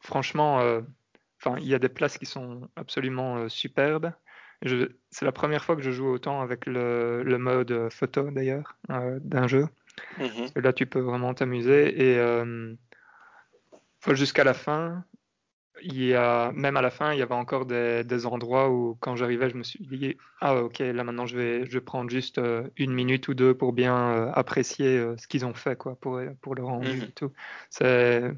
franchement, il y a des places qui sont absolument superbes. C'est la première fois que je joue autant avec le, le mode photo d'ailleurs euh, d'un jeu. Mhm. Là, tu peux vraiment t'amuser. Et euh, jusqu'à la fin, il y a, même à la fin, il y avait encore des, des endroits où, quand j'arrivais, je me suis dit, ah ok, là maintenant, je vais, je vais prendre juste euh, une minute ou deux pour bien apprécier ce qu'ils ont fait, quoi, pour, pour le rendu Mhm. et tout. C'est,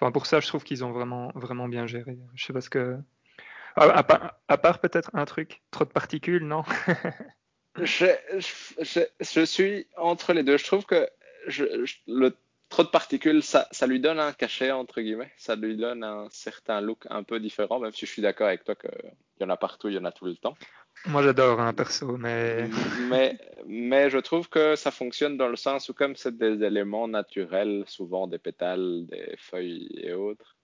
enfin, pour ça, je trouve qu'ils ont vraiment, vraiment bien géré. Je sais pas ce que, à, part, à part peut-être un truc, trop de particules, non? Je, je, je, suis entre les deux. Je trouve que je, le trop de particules, ça, ça lui donne un cachet, entre guillemets. Ça lui donne un certain look un peu différent, même si je suis d'accord avec toi qu'il y en a partout, il y en a tout le temps. Moi, j'adore, hein, perso, mais Mais, mais je trouve que ça fonctionne dans le sens où, comme c'est des éléments naturels, souvent des pétales, des feuilles et autres,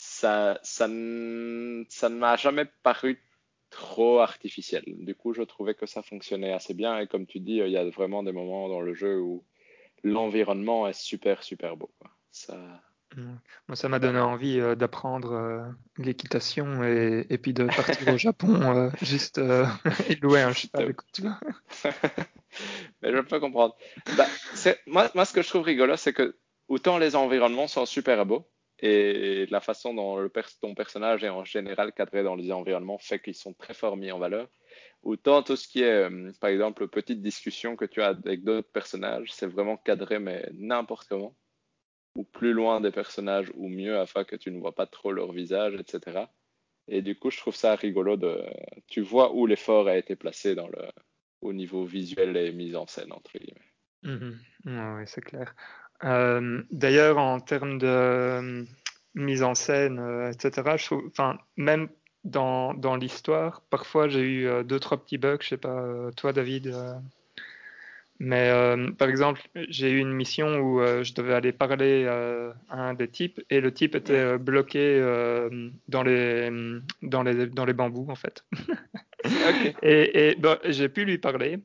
ça, ça, ça ne m'a jamais paru trop artificiel. Du coup, je trouvais que ça fonctionnait assez bien. Et comme tu dis, il y a vraiment des moments dans le jeu où l'environnement est super, super beau, quoi. Ça... Mm. Moi, ça m'a donné envie euh, d'apprendre euh, l'équitation et, et puis de partir au Japon euh, juste euh, et louer un cheval. Mais je peux comprendre. Bah, moi, moi, ce que je trouve rigolo, c'est que autant les environnements sont super beaux et la façon dont le ton personnage est en général cadré dans les environnements fait qu'ils sont très fort mis en valeur, autant tout ce qui est, euh, par exemple, petites discussions que tu as avec d'autres personnages, c'est vraiment cadré, mais n'importe comment, ou plus loin des personnages, ou mieux afin que tu ne vois pas trop leur visage, etc. Et du coup, je trouve ça rigolo de, tu vois où l'effort a été placé dans le, au niveau visuel et mise en scène, entre guillemets. Ouais, ouais, c'est clair. Euh, D'ailleurs, en termes de, mise en scène, euh, etc. Je trouve, enfin, même dans, dans l'histoire, parfois j'ai eu euh, deux, trois petits bugs, je sais pas, euh, toi David. euh, mais par exemple, j'ai eu une mission où je devais aller parler à un des types et le type était bloqué dans, les, dans, les, dans les bambous en fait. Et, et bon, j'ai pu lui parler,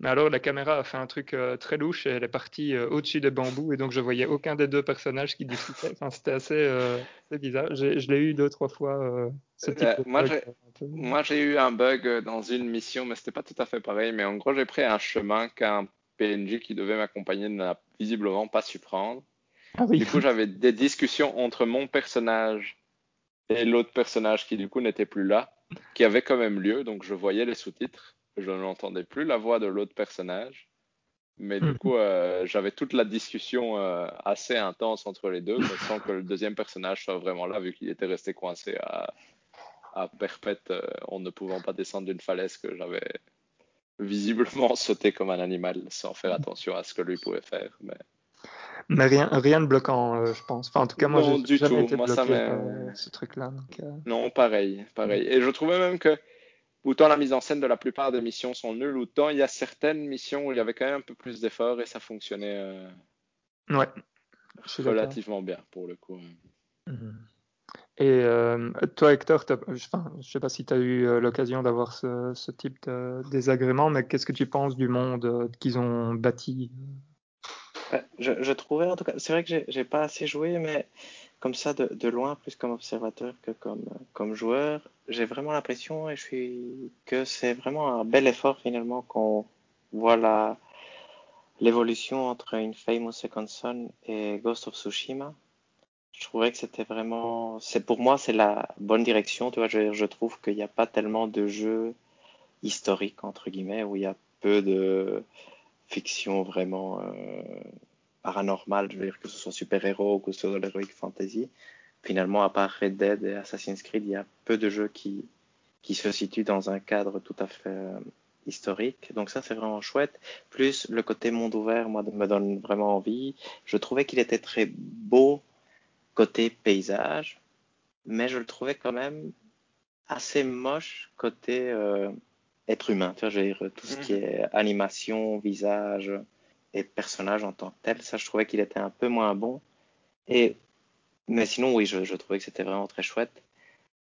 mais alors la caméra a fait un truc euh, très louche et elle est partie euh, au-dessus des bambous et donc je voyais aucun des deux personnages qui discutaient. Enfin, c'était assez, euh, assez bizarre. Je l'ai eu deux, trois fois. ce type de moi, j'ai-. Moi, eu un bug dans une mission, mais c'était pas tout à fait pareil. Mais en gros, j'ai pris un chemin qu'un PNJ qui devait m'accompagner n'a visiblement pas su prendre. Ah oui. Du coup, j'avais des discussions entre mon personnage et l'autre personnage qui, du coup, n'était plus là, qui avaient quand même lieu. Donc, je voyais les sous-titres. Je n'entendais plus la voix de l'autre personnage. Mais du Mhm. coup, euh, j'avais toute la discussion euh, assez intense entre les deux, mais sans que le deuxième personnage soit vraiment là, vu qu'il était resté coincé à, à perpète euh, en ne pouvant pas descendre d'une falaise que j'avais visiblement sauté comme un animal sans faire attention à ce que lui pouvait faire. Mais Mais rien, rien de bloquant, euh, je pense. Enfin, en tout cas, moi, non, du jamais tout. été Moi, bloqué ce truc-là. donc, Non, pareil, pareil. Et je trouvais même que autant la mise en scène de la plupart des missions sont nulles, autant il y a certaines missions où il y avait quand même un peu plus d'efforts et ça fonctionnait euh, Ouais, relativement bien pour le coup. Mhm. Et euh, toi, Hector, enfin, je sais pas si tu as eu euh, l'occasion d'avoir ce, ce type de désagrément, mais qu'est-ce que tu penses du monde qu'ils ont bâti? Je, je trouvais en tout cas, c'est vrai que j'ai pas assez joué, mais comme ça de, loin, plus comme observateur que comme, comme joueur, j'ai vraiment l'impression et je suis que c'est vraiment un bel effort finalement qu'on voit la l'évolution entre une Famous Second Son et Ghost of Tsushima. Je trouvais que c'était vraiment, c'est pour moi c'est la bonne direction, tu vois. Je, je trouve qu'il n'y a pas tellement de jeux historiques entre guillemets où il y a peu de fiction vraiment euh, paranormale, je veux dire que ce soit super-héros ou que ce soit de l'heroic fantasy. Finalement, à part Red Dead et Assassin's Creed, il y a peu de jeux qui, qui se situent dans un cadre tout à fait euh, historique. Donc ça, c'est vraiment chouette. Plus le côté monde ouvert, moi, me donne vraiment envie. Je trouvais qu'il était très beau côté paysage, mais je le trouvais quand même assez moche côté euh, être humain. Tu vois, je veux dire, tout ce qui Mhm. est animation, visage et personnage en tant que tel, ça, je trouvais qu'il était un peu moins bon. Et, mais sinon, oui, je, je trouvais que c'était vraiment très chouette.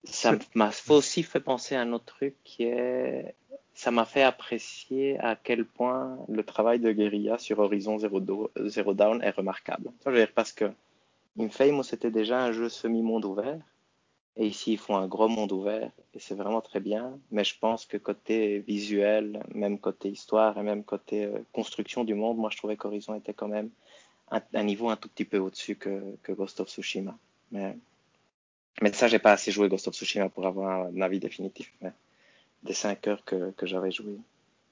Ça m'a aussi fait penser à un autre truc qui est, ça m'a fait apprécier à quel point le travail de guérilla sur Horizon Zero, Do- Zero Dawn est remarquable. Ça, je veux dire, parce que Infamous, c'était déjà un jeu semi-monde ouvert. Et ici, ils font un gros monde ouvert et c'est vraiment très bien. Mais je pense que côté visuel, même côté histoire et même côté euh, construction du monde, moi, je trouvais qu'Horizon était quand même un, un niveau un tout petit peu au-dessus que, que Ghost of Tsushima. Mais, mais ça, j'ai pas assez joué Ghost of Tsushima pour avoir un avis définitif. Mais des 5 heures que, que j'avais joué,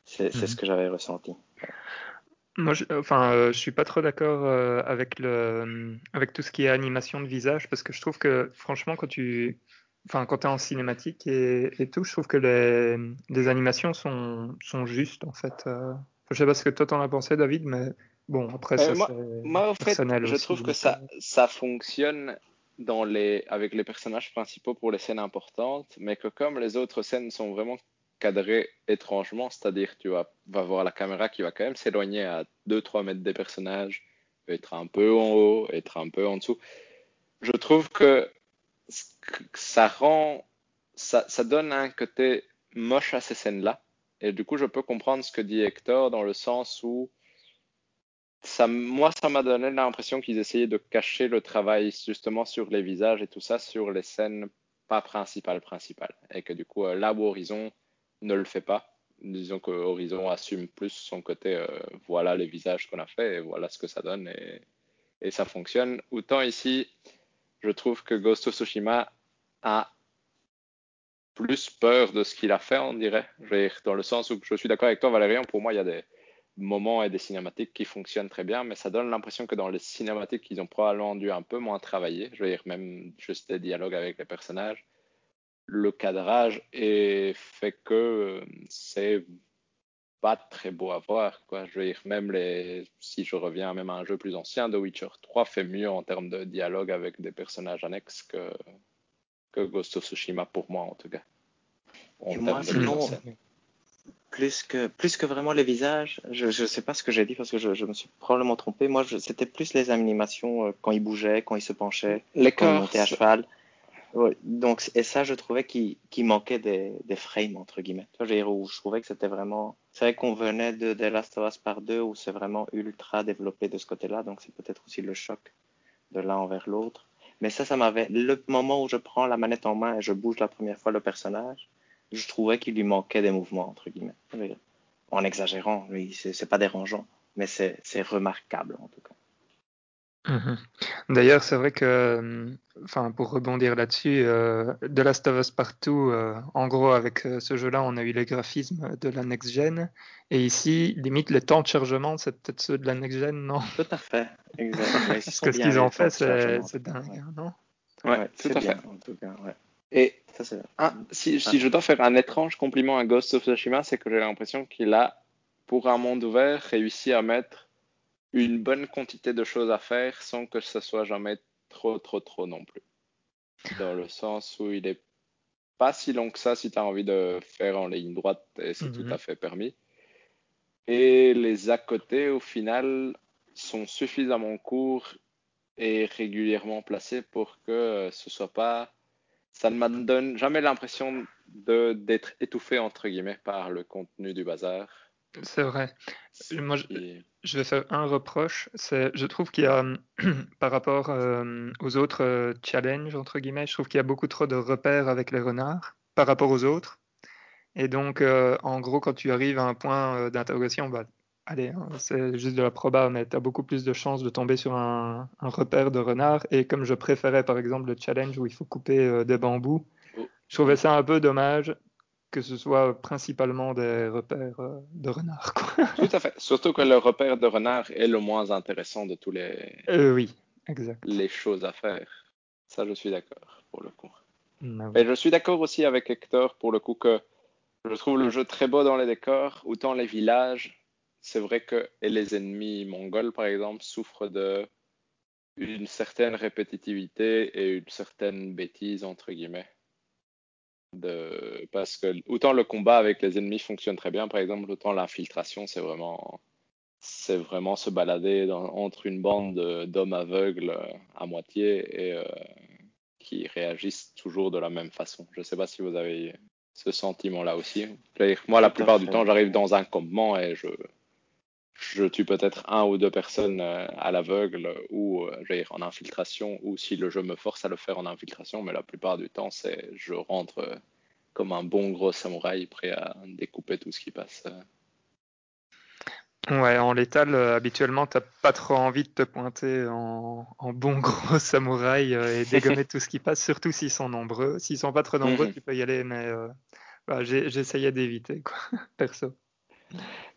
c'est c'est Mhm. ce que j'avais ressenti. Moi, je, enfin, euh, je suis pas trop d'accord euh, avec le, avec tout ce qui est animation de visage parce que je trouve que, franchement, quand tu, enfin, quand t'es en cinématique et, et tout, je trouve que les, les animations sont, sont justes en fait. Euh, je sais pas ce que toi t'en as pensé, David, mais bon, après Euh, ça moi, moi, au fait, personnel je aussi. trouve que ça, euh, ça fonctionne dans les, avec les personnages principaux pour les scènes importantes, mais que comme les autres scènes sont vraiment cadrées étrangement, c'est-à-dire tu vas, voir la caméra qui va quand même s'éloigner à 2-3 mètres des personnages, être un peu en haut, être un peu en dessous. Je trouve que ça rend, ça, ça donne un côté moche à ces scènes-là. Et du coup, je peux comprendre ce que dit Hector dans le sens où ça, moi, ça m'a donné l'impression qu'ils essayaient de cacher le travail justement sur les visages et tout ça sur les scènes pas principales principales. Et que du coup, euh, là où Horizon ne le fait pas, disons que Horizon assume plus son côté, euh, voilà les visages qu'on a fait et voilà ce que ça donne et, ça fonctionne. Autant ici, je trouve que Ghost of Tsushima a plus peur de ce qu'il a fait, on dirait. Dans le sens où je suis d'accord avec toi, Valérian, pour moi, il y a des moments et des cinématiques qui fonctionnent très bien, mais ça donne l'impression que dans les cinématiques, ils ont probablement dû un peu moins travailler. Je veux dire, même juste des dialogues avec les personnages. Le cadrage est fait que euh, c'est pas très beau à voir. Quoi. Je veux dire, même les, si je reviens même à un jeu plus ancien, The Witcher 3 fait mieux en termes de dialogue avec des personnages annexes que, que Ghost of Tsushima pour moi en tout cas. Et moi, sinon, plus que, plus que vraiment les visages, je ne sais pas ce que j'ai dit parce que je, je, me suis probablement trompé. Moi, c'était plus les animations euh, quand il bougeait, quand il se penchait, les quand il montait à cheval. Donc, et ça, je trouvais qu'il manquait des, frames, entre guillemets. Tu vois, je trouvais que c'était vraiment. C'est vrai qu'on venait de The Last of Us par deux, où c'est vraiment ultra développé de ce côté-là, donc c'est peut-être aussi le choc de l'un envers l'autre. Mais ça, ça m'avait. Le moment où je prends la manette en main et je bouge la première fois le personnage, je trouvais qu'il lui manquait des mouvements, entre guillemets. En exagérant, oui, c'est pas dérangeant, mais c'est remarquable en tout cas. Mhm. D'ailleurs, c'est vrai que, enfin, pour rebondir là-dessus, euh, The Last of Us Partout, euh, en gros, avec euh, ce jeu-là, on a eu les graphismes de la next-gen, et ici, limite, les temps de chargement, c'est peut-être ceux de la next-gen, non? Tout à fait, exactement. Parce que ce qu'ils ont fait, c'est dingue, ouais. non? Ouais, tout à fait. En tout cas, ouais. Et ça, ah, si, si je dois faire un étrange compliment à Ghost of Tsushima, c'est que j'ai l'impression qu'il a, pour un monde ouvert, réussi à mettre une bonne quantité de choses à faire sans que ce soit jamais trop, trop, trop non plus. Dans le sens où il est pas si long que ça si tu as envie de faire en ligne droite et c'est tout à fait permis. Et les à côté, au final, sont suffisamment courts et régulièrement placés pour que ce soit pas. Ça ne me donne jamais l'impression d'être étouffé, entre guillemets, par le contenu du bazar. C'est vrai. Moi, je, je, vais faire un reproche. C'est, je trouve qu'il y a, par rapport euh, aux autres euh, challenges, entre guillemets, je trouve qu'il y a beaucoup trop de repères avec les renards par rapport aux autres. Et donc, euh, en gros, quand tu arrives à un point d'interrogation, bah, allez, hein, c'est juste de la proba, mais tu as beaucoup plus de chances de tomber sur un, un, repère de renard. Et comme je préférais, par exemple, le challenge où il faut couper des bambous, oh. je trouvais ça un peu dommage que ce soit principalement des repères euh, de renard. Quoi. Tout à fait. Surtout que le repère de renard est le moins intéressant de tous les, euh, oui, exact. les choses à faire. Ça, je suis d'accord pour le coup. Ah Et je suis d'accord aussi avec Hector pour le coup que je trouve le jeu très beau dans les décors, autant les villages, c'est vrai que et les ennemis mongols par exemple souffrent de une certaine répétitivité et une certaine bêtise entre guillemets. De... Parce que autant le combat avec les ennemis fonctionne très bien, par exemple, autant l'infiltration, c'est vraiment, c'est vraiment se balader dans... entre une bande d'hommes aveugles euh, à moitié et euh, qui réagissent toujours de la même façon. Je ne sais pas si vous avez ce sentiment-là aussi. Moi, la plupart du temps, j'arrive dans un campement et je, je tue peut-être un ou deux personnes euh, à l'aveugle ou euh, en infiltration, ou si le jeu me force à le faire en infiltration, mais la plupart du temps, c'est je rentre euh, comme un bon gros samouraï prêt à découper tout ce qui passe. Ouais, en létal, habituellement, t'as pas trop envie de te pointer en, bon gros samouraï et dégommer tout ce qui passe, surtout s'ils sont nombreux. S'ils sont pas trop nombreux, mhm. tu peux y aller, mais bah, j'essayais d'éviter, quoi, perso.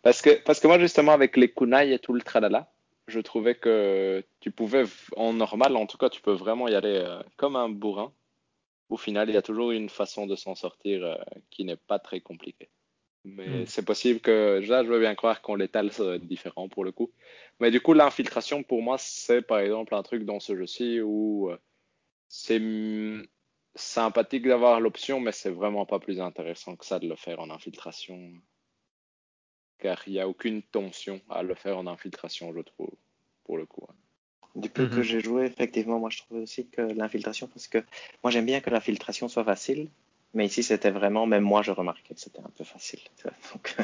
Parce que, parce que moi, justement, avec les kunai et tout le tralala, je trouvais que tu pouvais, en normal, en tout cas, tu peux vraiment y aller euh, comme un bourrin. Au final, il y a toujours une façon de s'en sortir euh, qui n'est pas très compliquée. Mais hmm. c'est possible que, là, je veux bien croire qu'on l'étale, être différent pour le coup. Mais du coup, l'infiltration, pour moi, c'est par exemple un truc dans ce jeu-ci où euh, c'est sympathique d'avoir l'option, mais c'est vraiment pas plus intéressant que ça de le faire en infiltration car il n'y a aucune tension à le faire en infiltration, je trouve, pour le coup. Hein. Du peu que mhm. j'ai joué, effectivement, moi je trouvais aussi que l'infiltration, parce que moi j'aime bien que l'infiltration soit facile, mais ici c'était vraiment, même moi je remarquais que c'était un peu facile. Donc,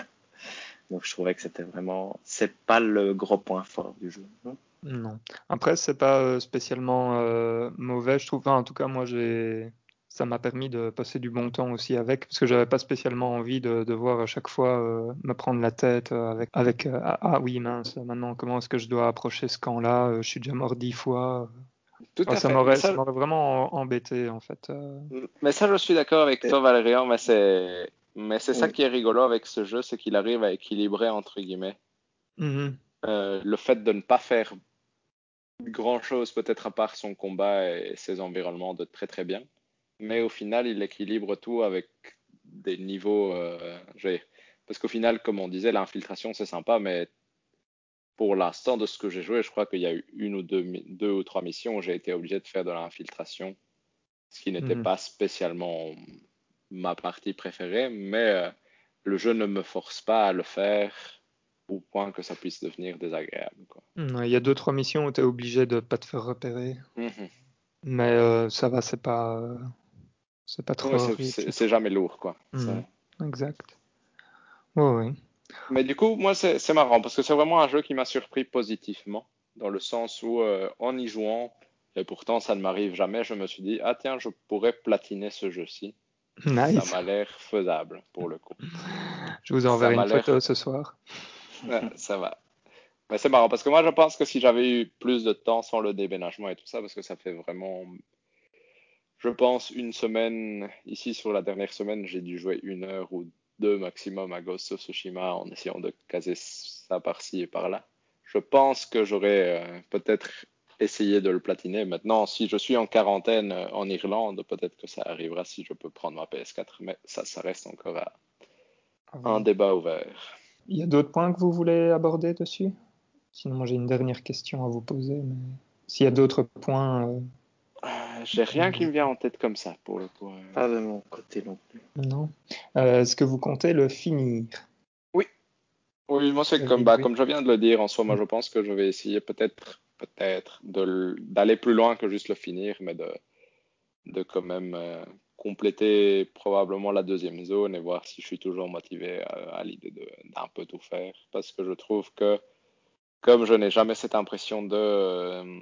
donc je trouvais que c'était vraiment, c'est pas le gros point fort du jeu. Non, non. Après c'est pas euh, spécialement euh, mauvais, je trouve. en tout cas moi j'ai ça m'a permis de passer du bon temps aussi avec, parce que j'avais pas spécialement envie de, de voir à chaque fois euh, me prendre la tête euh, avec, avec euh, ah, ah, oui mince, maintenant comment est-ce que je dois approcher ce camp-là Je suis déjà mort dix fois. Tout à ça m'aurait vraiment embêté en fait. Mais ça, je suis d'accord avec toi, Valérian, mais c'est mais c'est ça qui est rigolo avec ce jeu, c'est qu'il arrive à équilibrer entre guillemets mm-hmm. le fait de ne pas faire grand chose peut-être à part son combat et ses environnements de très très bien mais au final, il équilibre tout avec des niveaux. Euh, Parce qu'au final, comme on disait, l'infiltration, c'est sympa, mais pour l'instant, de ce que j'ai joué, je crois qu'il y a eu une ou deux, deux ou trois missions où j'ai été obligé de faire de l'infiltration, ce qui n'était Mhm. pas spécialement ma partie préférée, mais euh, le jeu ne me force pas à le faire au point que ça puisse devenir désagréable. Quoi. Ouais, Il y a deux, trois missions où tu es obligé de pas te faire repérer. Mhm. Mais euh, ça va, c'est pas, c'est pas trop Ouais, c'est- jamais lourd, quoi. C'est- Exact. Ouais, ouais. Mais du coup, moi, c'est marrant parce que c'est vraiment un jeu qui m'a surpris positivement, dans le sens où, euh, en y jouant, et pourtant ça ne m'arrive jamais, je me suis dit, ah tiens, je pourrais platiner ce jeu-ci. Nice. Ça m'a l'air faisable pour le coup. Je vous enverrai une photo ce soir. Ouais, ça va. Mais c'est marrant parce que moi, je pense que si j'avais eu plus de temps sans le déménagement et tout ça, parce que ça fait vraiment, je pense, une semaine, ici sur la dernière semaine, j'ai dû jouer une heure ou deux maximum à Ghost of Tsushima en essayant de caser ça par-ci et par-là. Je pense que j'aurais euh, peut-être essayé de le platiner. Maintenant, si je suis en quarantaine euh, en Irlande, peut-être que ça arrivera si je peux prendre ma PS4, mais ça, ça reste encore à- un débat ouvert. Il y a d'autres points que vous voulez aborder dessus? Sinon, j'ai une dernière question à vous poser. Mais... S'il y a d'autres points, Euh, J'ai rien qui me vient en tête comme ça pour le coup. euh. Pas de mon côté non plus. non. Euh, Est-ce que vous comptez le finir? Oui, moi c'est Oui, comme, bah, oui. comme je viens de le dire en soi, moi je pense que je vais essayer peut-être peut-être de l- d'aller plus loin que juste le finir, mais de, de quand même euh, compléter probablement la deuxième zone et voir si je suis toujours motivé à, à l'idée de- d'un peu tout faire. Parce que je trouve que comme je n'ai jamais cette impression de euh,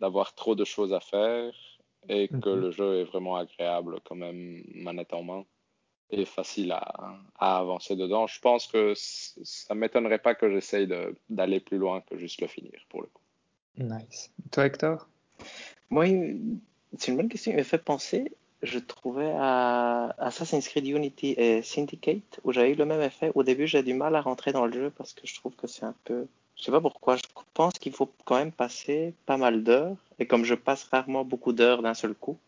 d'avoir trop de choses à faire et que le jeu est vraiment agréable quand même manette en main et facile à, à avancer dedans, je pense que ça m'étonnerait pas que j'essaye de- d'aller plus loin que juste le finir pour le coup. Nice. Toi, Hector? Moi, c'est une bonne question. Il m'a fait penser, je trouvais à Assassin's Creed Unity et Syndicate, où j'avais eu le même effet. Au début, j'ai du mal à rentrer dans le jeu parce que je trouve que c'est un peu. Je sais pas pourquoi. Je pense qu'il faut quand même passer pas mal d'heures. Et comme je passe rarement beaucoup d'heures d'un seul coup,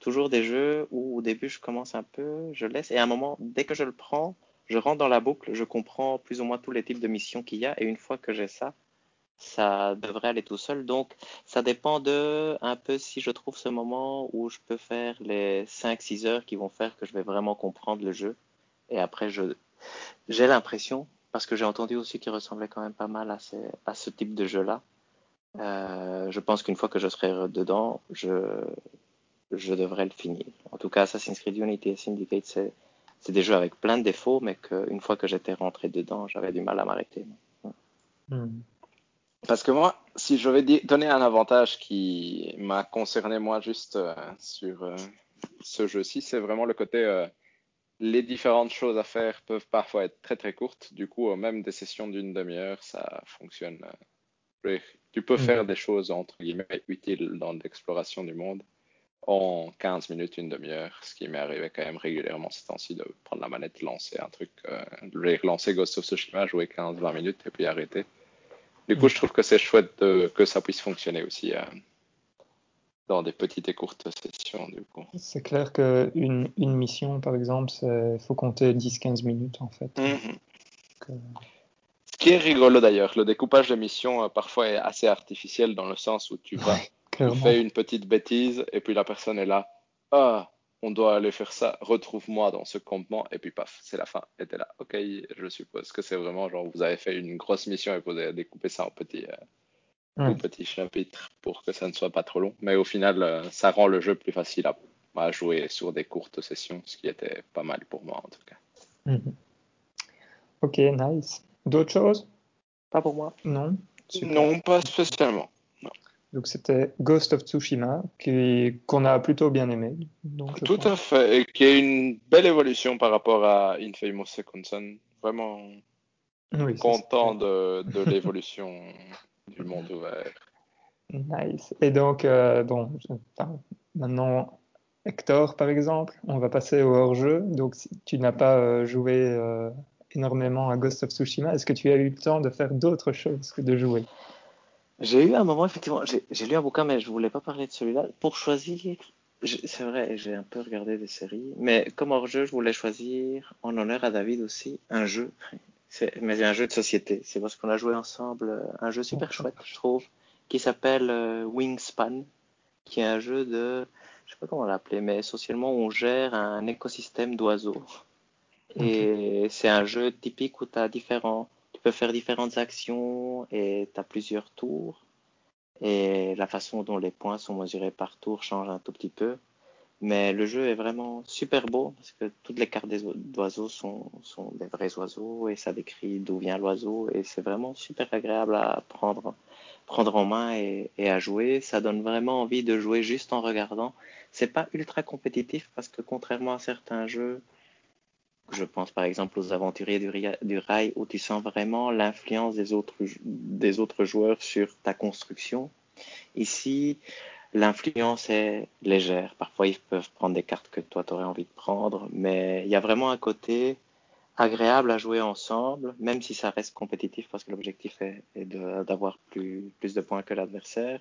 toujours des jeux où au début je commence un peu, je laisse. Et à un moment, dès que je le prends, je rentre dans la boucle, je comprends plus ou moins tous les types de missions qu'il y a. Et une fois que j'ai ça, ça devrait aller tout seul. Donc, ça dépend de un peu si je trouve ce moment où je peux faire les 5-6 heures qui vont faire que je vais vraiment comprendre le jeu. Et après, je, j'ai l'impression, parce que j'ai entendu aussi qu'il ressemblait quand même pas mal à, ces, à ce type de jeu-là. Euh, je pense qu'une fois que je serai dedans, je, je devrais le finir. En tout cas, Assassin's Creed Unity et Syndicate, c'est, c'est des jeux avec plein de défauts, mais qu'une fois que j'étais rentré dedans, j'avais du mal à m'arrêter. Hmm. Parce que moi, si je vais donner un avantage qui m'a concerné moi juste euh, sur euh, ce jeu-ci, c'est vraiment le côté euh, les différentes choses à faire peuvent parfois être très très courtes. Du coup, même des sessions d'une demi-heure, ça fonctionne. euh, tu peux Mhm. faire des choses entre guillemets utiles dans l'exploration du monde en 15 minutes, une demi-heure, ce qui m'est arrivé quand même régulièrement ces temps-ci de prendre la manette, lancer un truc, euh, lancer Ghost of Tsushima, jouer 15-20 minutes et puis arrêter. Du coup, Mhm. je trouve que c'est chouette de- que ça puisse fonctionner aussi euh, dans des petites et courtes sessions, du coup. C'est clair qu'une une mission, par exemple, il faut compter 10-15 minutes en fait. Mhm. Donc, euh, Ce qui est rigolo d'ailleurs, le découpage des missions euh, parfois est assez artificiel dans le sens où tu vas, tu fais une petite bêtise et puis la personne est là, ah, on doit aller faire ça, retrouve-moi dans ce campement et puis paf, c'est la fin. Et t'es là, ok, je suppose que c'est vraiment genre vous avez fait une grosse mission et vous avez découpé ça en petits, euh, Ouais. tout petits chapitres pour que ça ne soit pas trop long. Mais au final, euh, ça rend le jeu plus facile à, à jouer sur des courtes sessions, ce qui était pas mal pour moi en tout cas. Mhm. Ok, nice. D'autres choses? Pas pour moi. Non Super. Non, pas spécialement. Donc c'était Ghost of Tsushima qui qu'on a plutôt bien aimé. Donc Tout pense. à fait, et qui est une belle évolution par rapport à Infamous Second Son. Vraiment Oui, ça, content de, de l'évolution du monde ouvert. Nice. Et donc euh, bon, maintenant Hector par exemple, on va passer au hors-jeu. Donc si tu n'as pas euh, joué euh, énormément à Ghost of Tsushima, est-ce que tu as eu le temps de faire d'autres choses que de jouer? J'ai eu un moment, effectivement, j'ai j'ai lu un bouquin, mais je voulais pas parler de celui-là. Pour choisir C'est vrai, j'ai un peu regardé des séries, mais comme hors-jeu, je voulais choisir, en honneur à David aussi, un jeu. Mais un jeu de société. C'est parce qu'on a joué ensemble euh, un jeu super chouette, je trouve, qui s'appelle euh, Wingspan, qui est un jeu de, je sais pas comment l'appeler, mais essentiellement on gère un écosystème d'oiseaux. Et c'est un jeu typique où tu as différents, tu peux faire différentes actions et tu as plusieurs tours et la façon dont les points sont mesurés par tour change un tout petit peu. Mais le jeu est vraiment super beau parce que toutes les cartes d'oiseaux sont, sont des vrais oiseaux et ça décrit d'où vient l'oiseau et c'est vraiment super agréable à prendre, prendre en main et, et, à jouer. Ça donne vraiment envie de jouer juste en regardant. C'est pas ultra compétitif parce que contrairement à certains jeux, je pense par exemple aux aventuriers du, du rail où tu sens vraiment l'influence des autres, des autres joueurs sur ta construction. Ici, l'influence est légère. Parfois, ils peuvent prendre des cartes que toi, tu aurais envie de prendre, mais il y a vraiment un côté agréable à jouer ensemble, même si ça reste compétitif parce que l'objectif est, d'avoir plus, plus de points que l'adversaire.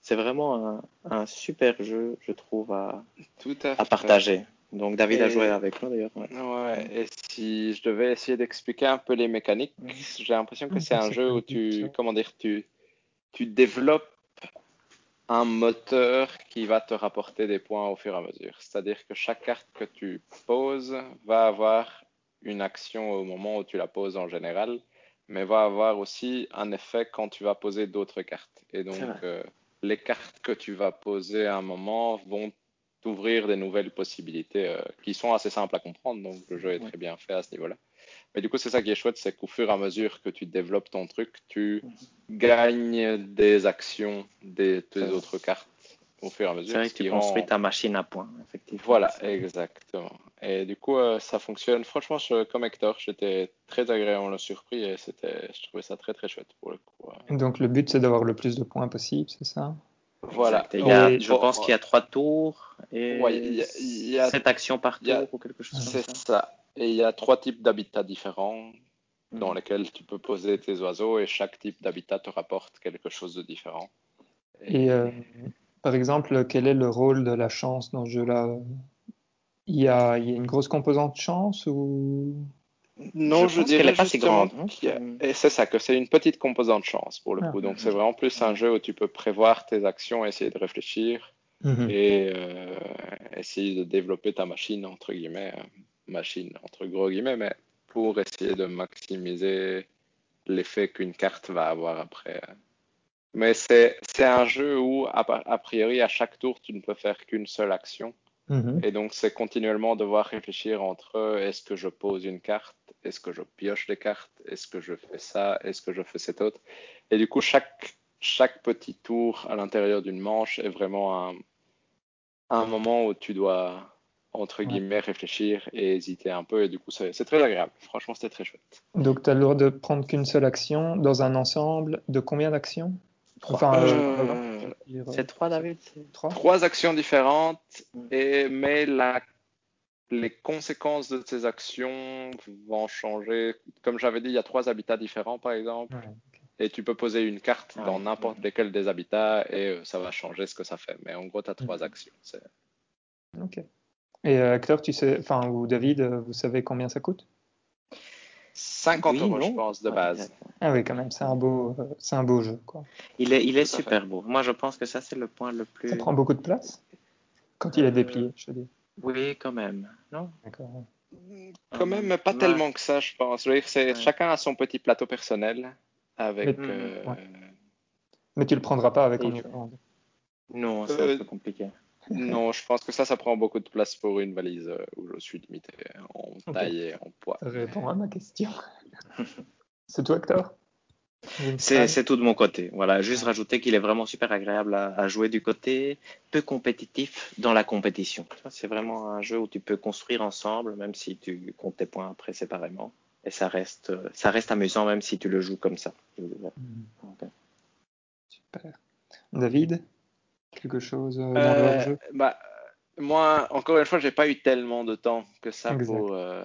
C'est vraiment un, un, super jeu, je trouve, à, Tout à, à partager. Donc David a joué avec moi d'ailleurs. Ouais. ouais. et si je devais essayer d'expliquer un peu les mécaniques, j'ai l'impression que c'est un jeu où tu, comment dire, tu, tu développes un moteur qui va te rapporter des points au fur et à mesure. C'est-à-dire que chaque carte que tu poses va avoir une action au moment où tu la poses en général, mais va avoir aussi un effet quand tu vas poser d'autres cartes. Et donc, euh, les cartes que tu vas poser à un moment vont t'ouvrir des nouvelles possibilités euh, qui sont assez simples à comprendre. Donc, le jeu est très bien fait à ce niveau-là. Mais du coup, c'est ça qui est chouette, c'est qu'au fur et à mesure que tu développes ton truc, tu gagnes des actions des tes autres cartes au fur et à mesure. C'est vrai que tu rend... construis ta machine à points, effectivement. Voilà, exactement. Et du coup, euh, ça fonctionne. Franchement, je, comme Hector, j'étais très agréablement surpris et c'était, je trouvais ça très très chouette pour le coup. Donc le but, c'est d'avoir le plus de points possible, c'est ça? Voilà. Il y a, je pense qu'il y a trois tours et ouais, il y a, il y a, sept actions par tour a, ou quelque chose comme ça. C'est ça. Et il y a trois types d'habitats différents dans lesquels tu peux poser tes oiseaux et chaque type d'habitat te rapporte quelque chose de différent. Et, et euh, par exemple, quel est le rôle de la chance dans ce jeu-là? Il y, a, il y a une grosse composante chance ou? Non, je, je dirais pas si grande. Et c'est ça, que c'est une petite composante chance pour le Ah. coup. Donc c'est vraiment plus un jeu où tu peux prévoir tes actions, essayer de réfléchir Mhm. et euh, essayer de développer ta machine, entre guillemets, machine, entre gros guillemets, mais pour essayer de maximiser l'effet qu'une carte va avoir après. Mais c'est un jeu où, a, a priori, à chaque tour, tu ne peux faire qu'une seule action. Mhm. Et donc, c'est continuellement devoir réfléchir entre est-ce que je pose une carte, est-ce que je pioche des cartes, est-ce que je fais ça, est-ce que je fais cet autre? Et du coup, chaque, chaque petit tour à l'intérieur d'une manche est vraiment un, un moment où tu dois, entre guillemets, réfléchir et hésiter un peu. Et du coup, c'est c'est très agréable. Franchement, c'était très chouette. Donc tu as le droit de prendre qu'une seule action dans un ensemble de combien d'actions? Enfin, Euh, euh, C'est trois, David trois trois actions différentes, et, mais la, les conséquences de ces actions vont changer. Comme j'avais dit, il y a trois habitats différents, par exemple. Ouais, Et tu peux poser une carte Ah dans ouais. n'importe lesquels des habitats et euh, ça va changer ce que ça fait. Mais en gros, tu as trois actions. C'est- Ok. Et euh, acteur, tu sais, enfin, ou David, euh, vous savez combien ça coûte? 50 Oui, euros, non. je pense, de Ouais, base. Ah oui, quand même, c'est un beau, euh, c'est un beau jeu, quoi. Il est, il est super beau. Moi, je pense que ça, c'est le point le plus. Ça prend beaucoup de place quand il est Euh, déplié, je veux dire. Oui, quand même. Non? D'accord. Quand même, mais pas Ouais. tellement que ça, je pense. Je veux dire, c'est- Ouais. Chacun a son petit plateau personnel avec. Mais- euh, Ouais. Mais tu le prendras pas avec. Non, c'est Euh, un peu compliqué. Non, je pense que ça, ça prend beaucoup de place pour une valise euh, où je suis limité en taille et en poids. Ça répond à ma question. c'est toi, Hector? C'est tout de mon côté. Voilà, juste rajouter qu'il est vraiment super agréable à, à jouer du côté peu compétitif dans la compétition. C'est vraiment un jeu où tu peux construire ensemble, même si tu comptes tes points après séparément. Et ça reste, ça reste amusant même si tu le joues comme ça. Mhm. Super. David? Quelque chose euh, dans Euh, le hors-jeu bah, moi, encore une fois, j'ai pas eu tellement de temps que ça Exact. pour euh,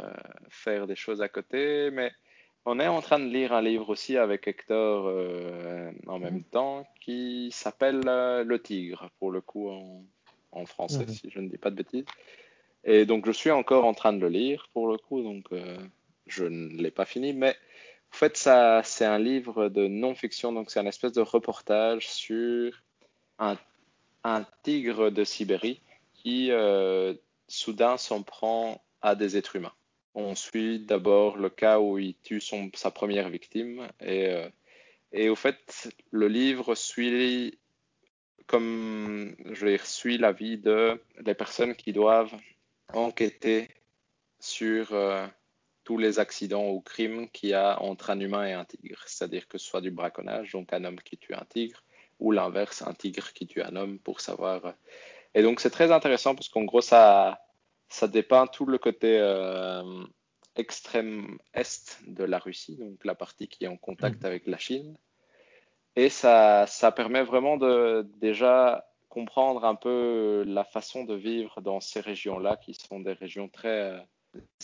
faire des choses à côté, mais on est en train de lire un livre aussi avec Hector euh, en même temps qui s'appelle euh, Le Tigre. Pour le coup, en français, Mhm. si je ne dis pas de bêtises. Et donc, je suis encore en train de le lire pour le coup, donc euh, je ne l'ai pas fini. Mais en fait, ça, c'est un livre de non-fiction, donc c'est un espèce de reportage sur un, un tigre de Sibérie qui euh, soudain s'en prend à des êtres humains. On suit d'abord le cas où il tue son, sa première victime et, euh, et au fait, le livre suit comme je vais dire, suit la vie de les personnes qui doivent enquêter sur euh, tous les accidents ou crimes qu'il y a entre un humain et un tigre. C'est-à-dire que ce soit du braconnage, donc un homme qui tue un tigre, ou l'inverse, un tigre qui tue un homme pour savoir. euh. Et donc c'est très intéressant parce qu'en gros ça, ça dépeint tout le côté euh, extrême est de la Russie, donc la partie qui est en contact avec la Chine. Et ça, ça permet vraiment de déjà comprendre un peu la façon de vivre dans ces régions-là, qui sont des régions très euh,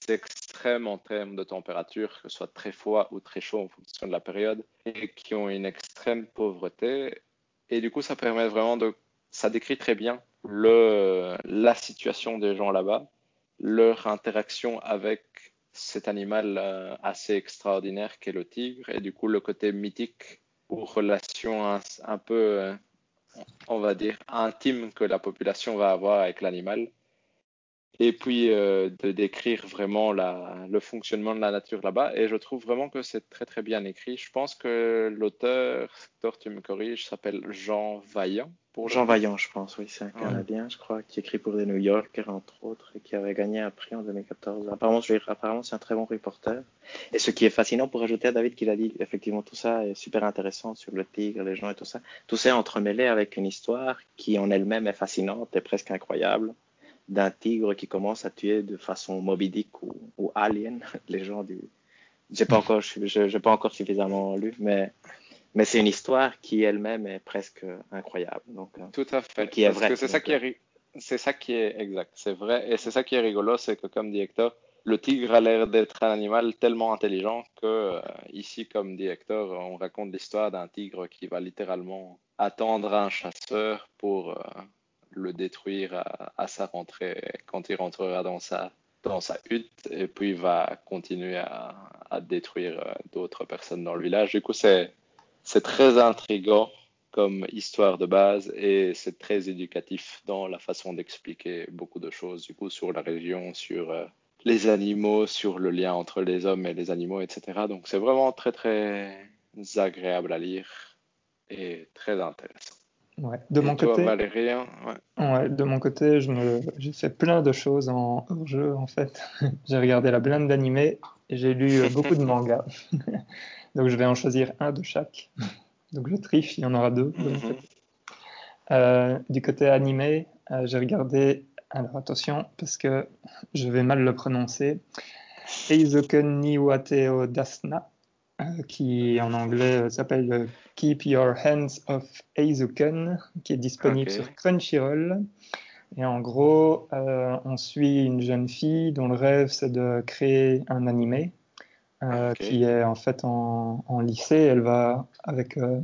extrêmes en termes de température, que ce soit très froid ou très chaud en fonction de la période, et qui ont une extrême pauvreté. Et du coup, ça permet vraiment de, ça décrit très bien le, la situation des gens là-bas, leur interaction avec cet animal euh, assez extraordinaire qu'est le tigre, et du coup le côté mythique ou relation un, un peu, euh, on va dire, intime que la population va avoir avec l'animal. Et puis euh, de décrire vraiment la, le fonctionnement de la nature là-bas. Et je trouve vraiment que c'est très très bien écrit. Je pense que l'auteur, tu me corriges, s'appelle Jean Vaillant. Pour Jean. Vaillant, je pense, oui, c'est un Ouais. Canadien, je crois, qui écrit pour les New Yorkers, entre autres, et qui avait gagné un prix en 2014. Apparemment, je apparemment c'est un très bon reporter. Et ce qui est fascinant, pour ajouter à David qu'il a dit, effectivement, tout ça est super intéressant sur le tigre, les gens et tout ça. Tout ça est entremêlé avec une histoire qui en elle-même est fascinante et presque incroyable, d'un tigre qui commence à tuer de façon Moby Dick ou, ou Alien, les gens du... J'ai pas encore, je pas encore suffisamment lu, mais, mais c'est une histoire qui elle-même est presque incroyable. Donc, euh, Tout à fait. Qui est Parce vrai, que c'est ça qui est, ri- c'est ça qui est exact, c'est vrai. Et c'est ça qui est rigolo, c'est que comme dit Hector, le tigre a l'air d'être un animal tellement intelligent que euh, ici, comme dit Hector, on raconte l'histoire d'un tigre qui va littéralement attendre un chasseur pour euh, le détruire à, sa rentrée quand il rentrera dans sa dans sa hutte et puis il va continuer à, à détruire euh, d'autres personnes dans le village. Du coup, c'est très intriguant comme histoire de base et c'est très éducatif dans la façon d'expliquer beaucoup de choses, du coup, sur la région, sur euh, les animaux, sur le lien entre les hommes et les animaux, etc. Donc, c'est vraiment très, très agréable à lire et très intéressant. Ouais. De mon côté, Valérien, ouais. ouais, de mon côté, je me, j'ai fait plein de choses en hors-jeu en fait. j'ai regardé la blinde d'animés et j'ai lu euh, beaucoup de mangas. Donc je vais en choisir un de chaque. Donc je triche, il y en aura deux Mhm. côté. Euh, du côté animé, euh, j'ai regardé, alors attention, parce que je vais mal le prononcer, Eizoken Niwateo Dasna, euh, qui en anglais s'appelle Keep Your Hands Off Eizoken, qui est disponible sur Crunchyroll. Et en gros, euh, on suit une jeune fille dont le rêve c'est de créer un animé, euh, Ok. qui est en fait en, en lycée. Elle va, avec euh,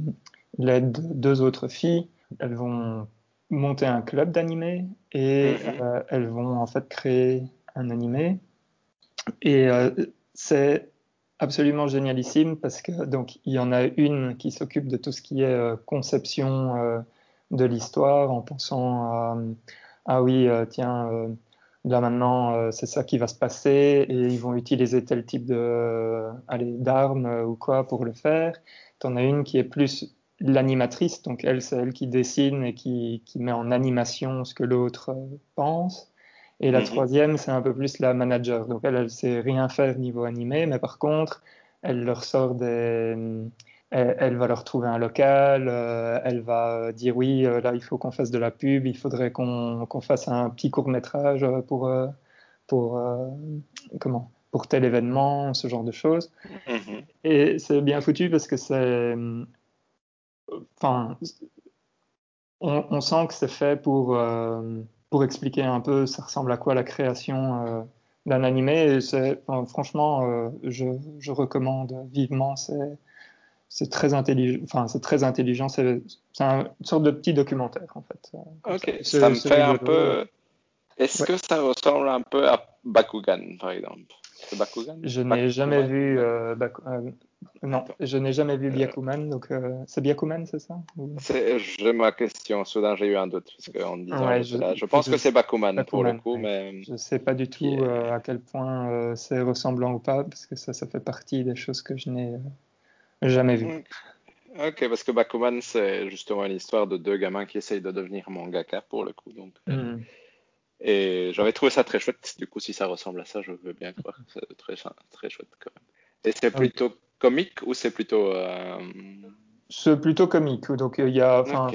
l'aide de deux autres filles, elles vont monter un club d'animé et Mhm. elles vont en fait créer un animé. Et c'est absolument génialissime parce que donc il y en a une qui s'occupe de tout ce qui est euh, conception euh, de l'histoire en pensant à ah oui euh, tiens euh, là maintenant euh, c'est ça qui va se passer et ils vont utiliser tel type de euh, d'armes euh, ou quoi pour le faire. T'en as une qui est plus l'animatrice donc elle c'est elle qui dessine et qui, qui met en animation ce que l'autre euh, pense. Et la Mhm. troisième, c'est un peu plus la manager. Donc elle, elle sait rien faire niveau animé, mais par contre, elle leur sort des... Elle, elle va leur trouver un local, euh, elle va dire oui, euh, là il faut qu'on fasse de la pub, il faudrait qu'on qu'on fasse un petit court métrage pour, euh, pour, euh, comment, pour tel événement, ce genre de choses. Mhm. Et c'est bien foutu parce que c'est... Enfin, on, on sent que c'est fait pour, euh, pour expliquer un peu ça ressemble à quoi la création euh, d'un animé. Et c'est, enfin, franchement, euh, je, je recommande vivement. C'est, c'est très intelligent. Enfin, c'est très intelligent. C'est une sorte de petit documentaire en fait. Ok, ça, me fait un peu. Est-ce que ça ressemble un peu à Bakugan, par exemple? Bakugan? Je n'ai jamais vu euh, euh, non, je n'ai jamais vu Byakuman, donc euh, c'est Byakuman, c'est ça? J'ai ma question, soudain j'ai eu un doute, parce qu'en disant je, pense que c'est Bakuman, pour le coup, mais... Je ne sais pas du tout à quel point c'est ressemblant ou pas, parce que ça, ça fait partie des choses que je n'ai jamais vues. Ok, parce que Bakuman, c'est justement une histoire de deux gamins qui essayent de devenir mangaka, pour le coup, donc... Hmm. Et j'avais trouvé ça très chouette. Du coup, si ça ressemble à ça, je veux bien croire. C'est très, très chouette quand même. Et c'est plutôt comique ou c'est plutôt. Euh... C'est plutôt comique. Donc, il y a, enfin,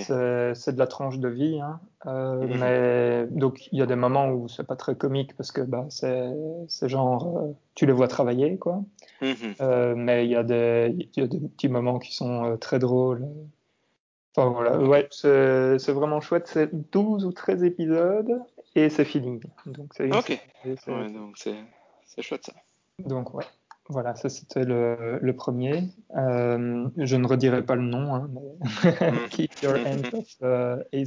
c'est de la tranche de vie. Hein. Euh, mhm. Mais donc, il y a des moments où c'est pas très comique parce que bah, c'est genre, euh, tu les vois travailler, quoi. Mhm. Euh, mais il y, a des, il y a des petits moments qui sont très drôles. Enfin, voilà. Ouais, c'est vraiment chouette. C'est 12 ou 13 épisodes et c'est fini. Donc, c'est ok. donc c'est chouette ça. Donc, ouais. Voilà, ça c'était le, le, premier. Euh, je ne redirai pas le nom, hein, mais Keep Your Hands Off uh,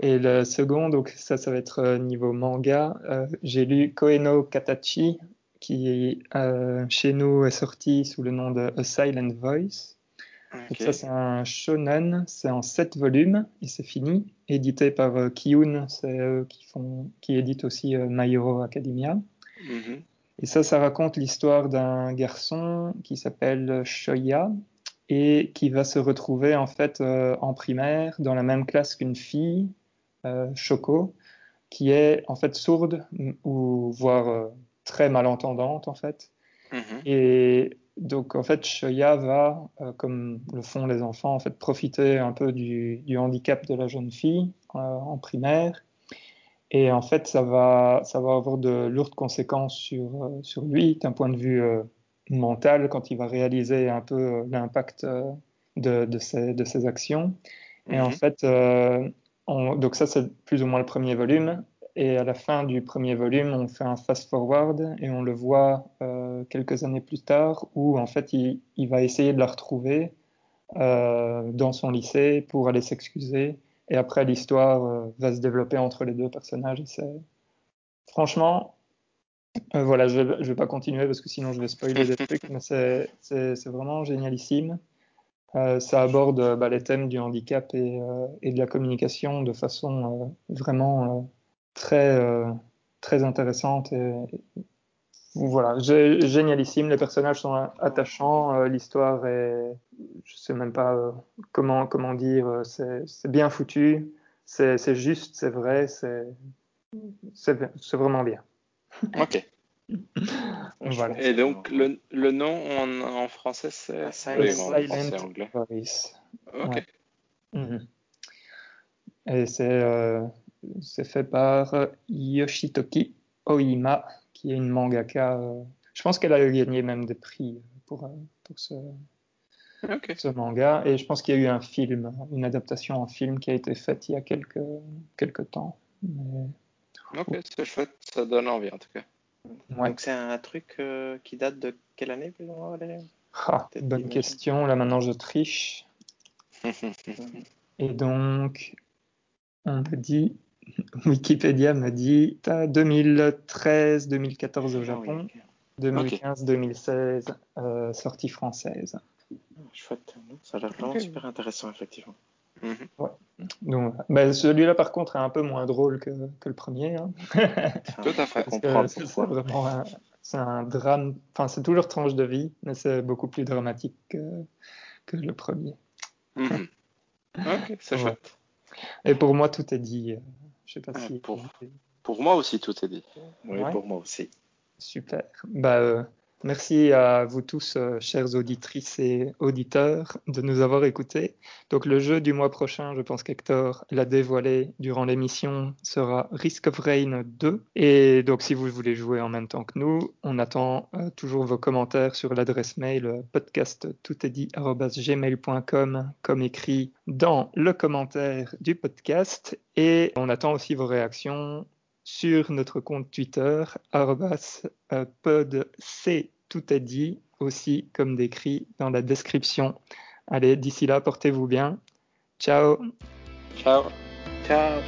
Et le second, donc ça, ça va être euh, niveau manga. Euh, J'ai lu Koeno Katachi, qui euh, chez nous est sorti sous le nom de A Silent Voice. Donc ça, c'est un shonen, c'est en sept volumes et c'est fini, édité par euh, Kiyun, c'est eux qui, font, qui éditent aussi euh, My Hero Academia. Mm-hmm. Et ça, ça raconte l'histoire d'un garçon qui s'appelle Shoya et qui va se retrouver en fait euh, en primaire dans la même classe qu'une fille, euh, Shoko, qui est en fait sourde ou voire euh, très malentendante en fait. Mm-hmm. Et donc en fait Shoya va, euh, comme le font les enfants, en fait profiter un peu du, du handicap de la jeune fille euh, en primaire et en fait, ça va, ça va avoir de lourdes conséquences sur, euh, sur lui d'un point de vue mental quand il va réaliser un peu l'impact de, de, ses, de ses actions. Et en mhm. fait, on, donc ça, c'est plus ou moins le premier volume. Et à la fin du premier volume, on fait un fast-forward et on le voit euh, quelques années plus tard où en fait, il, il va essayer de la retrouver euh, dans son lycée pour aller s'excuser et après, l'histoire euh, va se développer entre les deux personnages. Franchement, voilà, je ne vais, pas continuer parce que sinon je vais spoiler des trucs, mais c'est vraiment génialissime. Euh, ça aborde bah, les thèmes du handicap et, et, de la communication de façon vraiment très, très intéressante et, voilà, génialissime. Les personnages sont attachants, euh, l'histoire est, je sais même pas euh, comment comment dire, euh, c'est bien foutu, c'est juste, c'est vrai, c'est c'est vraiment bien. Ok. voilà. Et donc le, le nom en, en français c'est Silent, anglais. Voice. Ok. Mhm. Et c'est c'est fait par Yoshitoki Oima qui est une mangaka. Euh, je pense qu'elle a gagné même des prix pour, euh, pour ce, ce manga. Et je pense qu'il y a eu un film, une adaptation en film qui a été faite il y a quelques, quelques temps. Ok, c'est chouette, ça donne envie en tout cas. Donc c'est un truc euh, qui date de quelle année plus ou moins ah, Bonne question, là maintenant je triche. Et donc, on me dit Wikipédia me dit 2013-2014 au Japon, 2015-2016 euh, sortie française. Chouette, ça a l'air vraiment super intéressant effectivement. Mhm. Ouais. Donc, bah, celui-là par contre est un peu moins drôle que, que le premier. Hein. Tout à fait, C'est vraiment un, drame, enfin c'est toujours tranche de vie, mais c'est beaucoup plus dramatique que, que le premier. Mhm. Ok, c'est chouette. Et pour moi tout est dit. Je sais pas si. Pour, pour moi aussi, tout est dit. Oui, pour moi aussi. Super. Bah, euh, merci à vous tous, euh, chères auditrices et auditeurs, de nous avoir écoutés. Donc, le jeu du mois prochain, je pense qu'Hector l'a dévoilé durant l'émission, sera Risk of Rain 2. Et donc, si vous voulez jouer en même temps que nous, on attend euh, toujours vos commentaires sur l'adresse mail podcast gmail.com comme écrit dans le commentaire du podcast. Et on attend aussi vos réactions sur notre compte Twitter, euh, pod, tout est dit, aussi, comme décrit dans la description. Allez, d'ici là, portez-vous bien. Ciao. Ciao. Ciao.